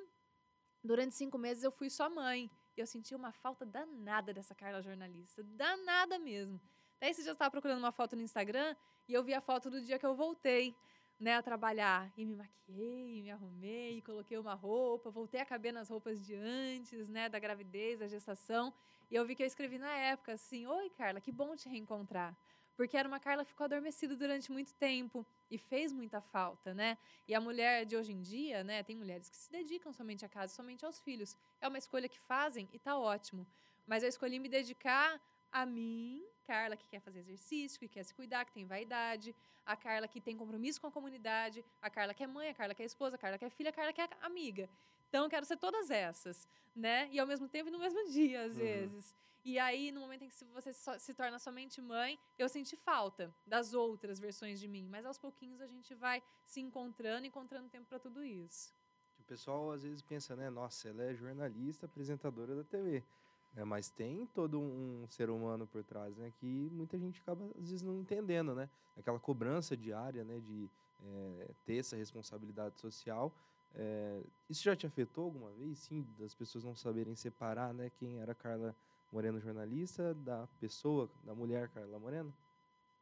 durante cinco meses eu fui sua mãe. E eu senti uma falta danada dessa Carla jornalista, danada mesmo. Daí você já estava procurando uma foto no Instagram e eu vi a foto do dia que eu voltei né, a trabalhar. E me maquiei, me arrumei, coloquei uma roupa, voltei a caber nas roupas de antes, né, da gravidez, da gestação. E eu vi que eu escrevi na época assim: Oi, Carla, que bom te reencontrar. Porque era uma Carla que ficou adormecida durante muito tempo e fez muita falta, né? E a mulher de hoje em dia, né? Tem mulheres que se dedicam somente à casa, somente aos filhos. É uma escolha que fazem e tá ótimo. Mas eu escolhi me dedicar a mim, Carla que quer fazer exercício, que quer se cuidar, que tem vaidade, a Carla que tem compromisso com a comunidade, a Carla que é mãe, a Carla que é esposa, a Carla que é filha, a Carla que é amiga. Então, eu quero ser todas essas, né? E ao mesmo tempo e no mesmo <laughs> dia, às uhum. vezes. E aí, no momento em que você se torna somente mãe, eu senti falta das outras versões de mim. Mas aos pouquinhos a gente vai se encontrando, encontrando tempo para tudo isso. O pessoal às vezes pensa, né? Nossa, ela é jornalista, apresentadora da TV. É, mas tem todo um ser humano por trás, né? Que muita gente acaba, às vezes, não entendendo, né? Aquela cobrança diária, né? De é, ter essa responsabilidade social. É, isso já te afetou alguma vez, sim? Das pessoas não saberem separar, né? Quem era Carla Moreno jornalista da pessoa, da mulher Carla Moreno?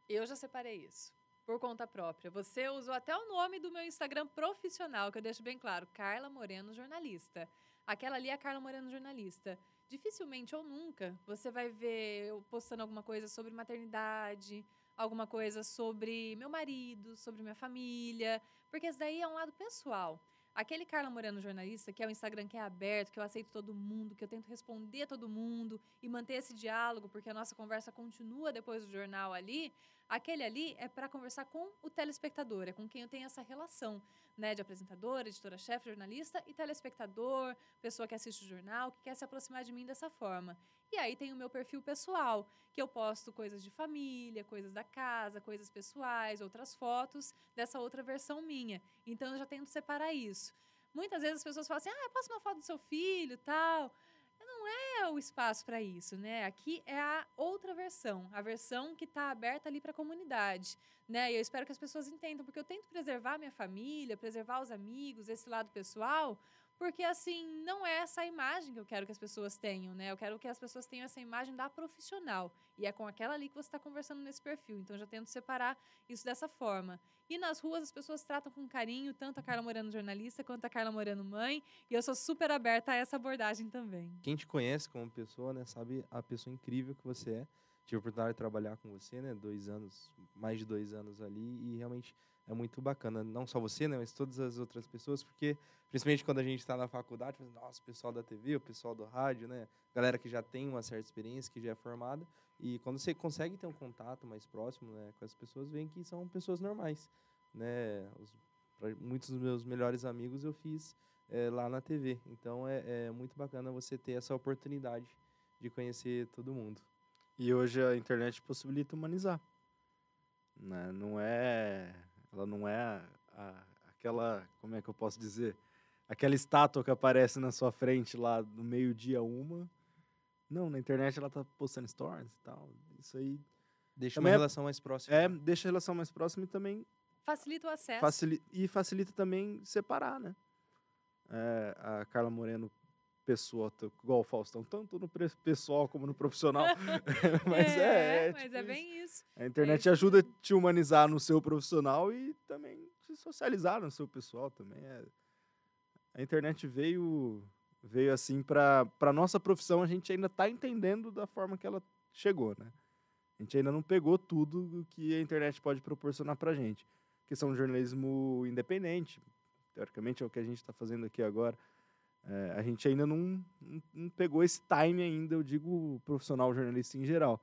Eu já separei isso. Por conta própria. Você usou até o nome do meu Instagram profissional, que eu deixo bem claro. Carla Moreno Jornalista. Aquela ali é a Carla Moreno Jornalista dificilmente ou nunca você vai ver eu postando alguma coisa sobre maternidade, alguma coisa sobre meu marido, sobre minha família, porque isso daí é um lado pessoal. Aquele Carla Moreno jornalista, que é o Instagram que é aberto, que eu aceito todo mundo, que eu tento responder a todo mundo e manter esse diálogo, porque a nossa conversa continua depois do jornal ali, aquele ali é para conversar com o telespectador, é com quem eu tenho essa relação né, de apresentadora, editora-chefe, jornalista e telespectador, pessoa que assiste o jornal, que quer se aproximar de mim dessa forma. E aí tem o meu perfil pessoal, que eu posto coisas de família, coisas da casa, coisas pessoais, outras fotos dessa outra versão minha. Então eu já tento separar isso. Muitas vezes as pessoas falam assim: "Ah, posso uma foto do seu filho", tal o espaço para isso, né? Aqui é a outra versão, a versão que está aberta ali para a comunidade, né? E eu espero que as pessoas entendam, porque eu tento preservar minha família, preservar os amigos, esse lado pessoal, porque, assim, não é essa a imagem que eu quero que as pessoas tenham, né? Eu quero que as pessoas tenham essa imagem da profissional. E é com aquela ali que você está conversando nesse perfil. Então, eu já tento separar isso dessa forma. E nas ruas, as pessoas tratam com carinho tanto a Carla Moreno jornalista quanto a Carla Moreno mãe. E eu sou super aberta a essa abordagem também. Quem te conhece como pessoa, né, sabe a pessoa incrível que você é. Tive a oportunidade de trabalhar com você, né? Dois anos, mais de dois anos ali. E realmente é muito bacana. Não só você, né, mas todas as outras pessoas, porque principalmente quando a gente está na faculdade, nossa, o pessoal da TV, o pessoal do rádio, né, galera que já tem uma certa experiência, que já é formada, e quando você consegue ter um contato mais próximo, né, com as pessoas, vem que são pessoas normais, né. Os, muitos dos meus melhores amigos eu fiz é, lá na TV, então é, é muito bacana você ter essa oportunidade de conhecer todo mundo. E hoje a internet possibilita humanizar. Né? Não é ela não é a, a, aquela, como é que eu posso dizer? Aquela estátua que aparece na sua frente lá no meio-dia uma. Não, na internet ela tá postando stories e tal. Isso aí. Deixa uma é, relação mais próxima. É, deixa a relação mais próxima e também. Facilita o acesso. Facilita, e facilita também separar, né? É, a Carla Moreno pessoa, igual o Faustão, tanto no pessoal como no profissional. <laughs> <laughs> mas é, é, mas tipo é bem isso. A internet é ajuda a te humanizar no seu profissional e também te socializar no seu pessoal também. É. A internet veio veio assim para para nossa profissão, a gente ainda está entendendo da forma que ela chegou, né? A gente ainda não pegou tudo que a internet pode proporcionar para gente. questão do jornalismo independente. Teoricamente é o que a gente está fazendo aqui agora. É, a gente ainda não, não, não, pegou esse time ainda, eu digo profissional jornalista em geral.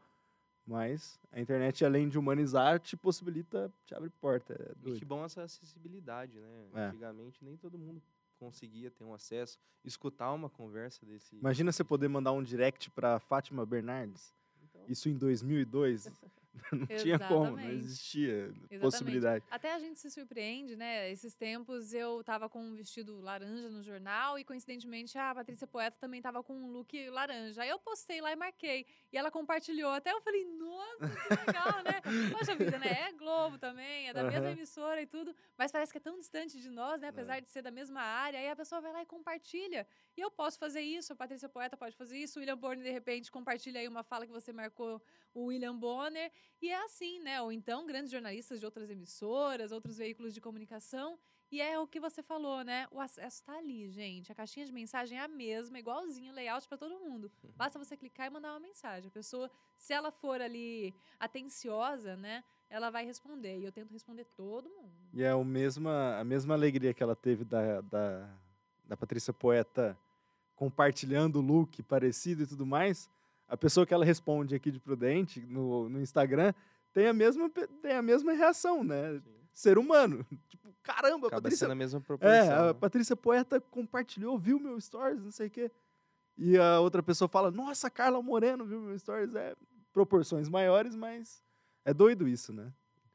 Mas a internet, além de humanizar, te possibilita, te abre porta. É e que bom essa acessibilidade, né? É. Antigamente nem todo mundo conseguia ter um acesso, escutar uma conversa desse. Imagina você poder mandar um direct para Fátima Bernardes. Então... Isso em 2002. <laughs> <laughs> não tinha como, não existia Exatamente. possibilidade. Até a gente se surpreende, né? Esses tempos eu tava com um vestido laranja no jornal e coincidentemente a Patrícia Poeta também tava com um look laranja. Aí eu postei lá e marquei. E ela compartilhou. Até eu falei, nossa, que legal, né? <laughs> Poxa vida, né? É Globo também, é da uhum. mesma emissora e tudo. Mas parece que é tão distante de nós, né? Apesar é. de ser da mesma área. Aí a pessoa vai lá e compartilha. E eu posso fazer isso, a Patrícia Poeta pode fazer isso, o William Bonner, de repente, compartilha aí uma fala que você marcou o William Bonner. E é assim, né? Ou então grandes jornalistas de outras emissoras, outros veículos de comunicação. E é o que você falou, né? O acesso está ali, gente. A caixinha de mensagem é a mesma, igualzinho, layout para todo mundo. Uhum. Basta você clicar e mandar uma mensagem. A pessoa, se ela for ali atenciosa, né? Ela vai responder. E eu tento responder todo mundo. E é o mesma, a mesma alegria que ela teve da, da, da Patrícia Poeta compartilhando o look parecido e tudo mais a pessoa que ela responde aqui de Prudente no, no Instagram tem a mesma, tem a mesma reação, né? Sim. Ser humano. <laughs> Tipo, caramba, Acaba Patrícia. Sendo a mesma proporção. É, a né? Patrícia Poeta compartilhou, viu meu stories, não sei o quê. E a outra pessoa fala: Nossa, Carla Moreno viu meu stories. É proporções maiores, mas é doido isso, né?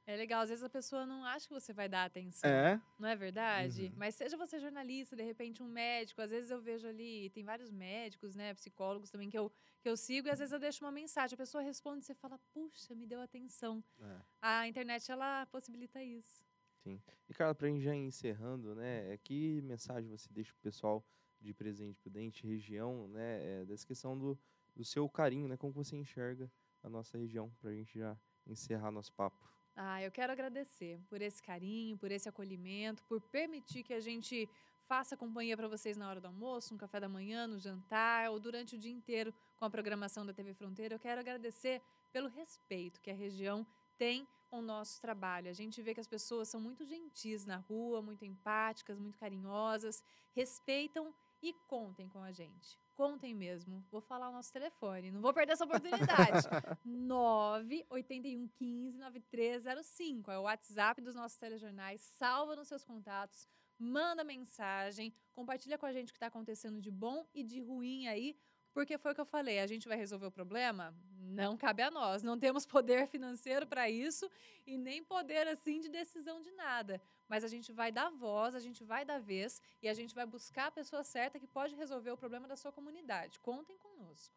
É legal, às vezes a pessoa não acha que você vai dar atenção. É. Não é verdade? Uhum. Mas seja você jornalista, de repente um médico, às vezes eu vejo ali, tem vários médicos, né, psicólogos também que eu, que eu sigo, e às vezes eu deixo uma mensagem, a pessoa responde e você fala, puxa, me deu atenção. É. A internet, ela possibilita isso. Sim. E, Carla, pra gente já ir encerrando, né, é que mensagem você deixa pro pessoal de Presidente Prudente, região, né, é, dessa questão do, do seu carinho, né, como você enxerga a nossa região, pra gente já encerrar nosso papo. Ah, eu quero agradecer por esse carinho, por esse acolhimento, por permitir que a gente faça companhia para vocês na hora do almoço, no café da manhã, no jantar ou durante o dia inteiro com a programação da TV Fronteira. Eu quero agradecer pelo respeito que a região tem com o nosso trabalho. A gente vê que as pessoas são muito gentis na rua, muito empáticas, muito carinhosas, respeitam e contem com a gente. Contem mesmo. Vou falar o nosso telefone. Não vou perder essa oportunidade. 981 15 9305. É o WhatsApp dos nossos telejornais. Salva nos seus contatos. Manda mensagem. Compartilha com a gente o que está acontecendo de bom e de ruim aí. Porque foi o que eu falei, a gente vai resolver o problema? Não cabe a nós. Não temos <laughs> poder financeiro para isso e nem poder assim de decisão de nada. Mas a gente vai dar voz, a gente vai dar vez e a gente vai buscar a pessoa certa que pode resolver o problema da sua comunidade. Contem conosco.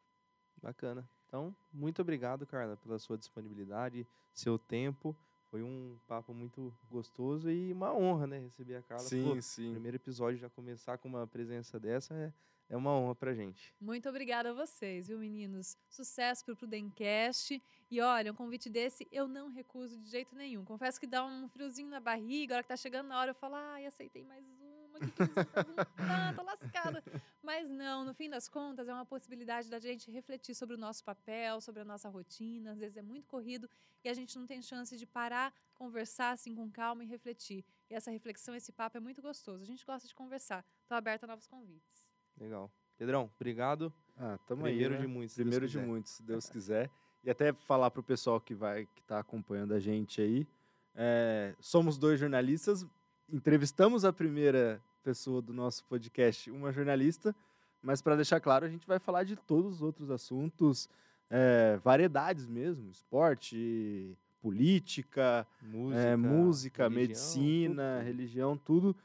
Bacana. Então, muito obrigado, Carla, pela sua disponibilidade, seu tempo. Foi um papo muito gostoso e uma honra, né, receber a Carla. Sim, Pô, sim. Primeiro episódio já começar com uma presença dessa é é uma honra pra gente. Muito obrigada a vocês, viu, meninos? Sucesso pro Prudencast. E olha, um convite desse eu não recuso de jeito nenhum. Confesso que dá um friozinho na barriga, a hora que tá chegando na hora eu falo, ai, aceitei mais uma, que que perguntar, tô lascada. Mas não, no fim das contas, é uma possibilidade da gente refletir sobre o nosso papel, sobre a nossa rotina. Às vezes é muito corrido e a gente não tem chance de parar, conversar assim com calma e refletir. E essa reflexão, esse papo é muito gostoso. A gente gosta de conversar. Tô aberta a novos convites. Legal. Pedrão, obrigado. Ah, tamo Primeiro aí, né? de muitos. Primeiro de muitos, se Deus quiser. E até falar para o pessoal que vai que está acompanhando a gente aí. É, somos dois jornalistas. Entrevistamos a primeira pessoa do nosso podcast, uma jornalista. Mas para deixar claro, a gente vai falar de todos os outros assuntos, é, variedades mesmo, esporte, política, música, é, música religião, medicina, tudo. religião, tudo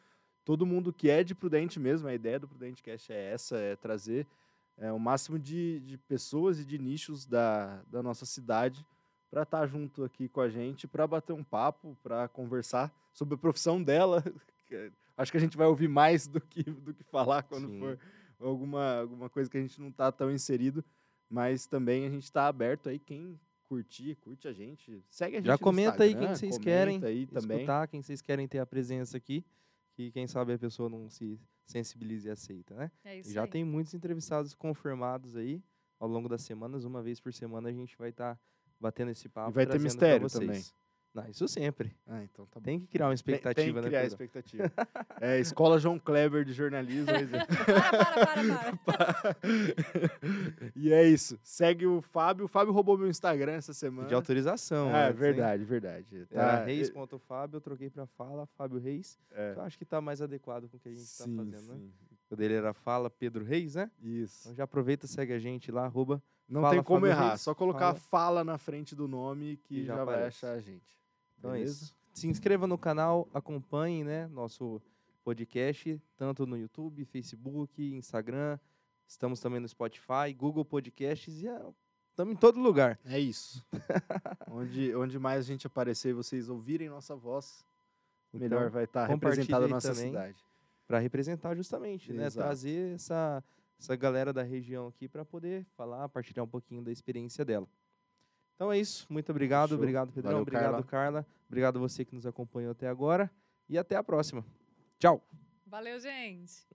todo mundo que é de Prudente mesmo, a ideia do Prudente Cast é essa, é trazer é, o máximo de, de pessoas e de nichos da, da nossa cidade para estar tá junto aqui com a gente, para bater um papo, para conversar sobre a profissão dela. <laughs> Acho que a gente vai ouvir mais do que, do que falar quando Sim. for alguma, alguma coisa que a gente não está tão inserido, mas também a gente está aberto aí, quem curtir, curte a gente, segue a gente Já comenta aí quem vocês querem aí também. escutar, quem vocês querem ter a presença aqui que quem sabe a pessoa não se sensibilize e aceita, né? É isso Já aí. tem muitos entrevistados confirmados aí ao longo das semanas, uma vez por semana a gente vai estar tá batendo esse papo. E vai ter mistério também. Não, isso sempre. Ah, então tá bom. Tem que criar uma Tem- expectativa, tem que né, criar Pedro? expectativa. é, Escola João Kleber de jornalismo. <laughs> mas- Para, para, para, para. <laughs> e é isso. Segue o Fábio. O Fábio roubou meu Instagram essa semana. De autorização. Ah, é antes, hein? verdade, verdade. Era Tá, reis.fábio, eu troquei pra fala, Fábio Reis. é, Eu acho que tá mais adequado com o que a gente tá sim, fazendo, né? sim. O dele era fala Pedro Reis, né? Isso. Então já aproveita, segue a gente lá, arroba. Não Fala, tem como Fábio errar. Reis, Só colocar fala. fala. na frente do nome que E já já, vai achar a gente. Então é Beleza? isso. Se inscreva no canal, acompanhe, né, nosso podcast, tanto no YouTube, Facebook, Instagram. Estamos também no Spotify, Google Podcasts e estamos em todo lugar. É isso. <laughs> onde, onde mais a gente aparecer e vocês ouvirem nossa voz, melhor Então, vai estar compartilha representada a nossa cidade. para representar justamente, né? Trazer essa, essa galera da região aqui para poder falar, partilhar um pouquinho da experiência dela. Então é isso. Muito obrigado. Show. Obrigado, Pedrão. Valeu, obrigado, Carla. Obrigado você que nos acompanhou até agora. E até a próxima. Tchau. Valeu, gente.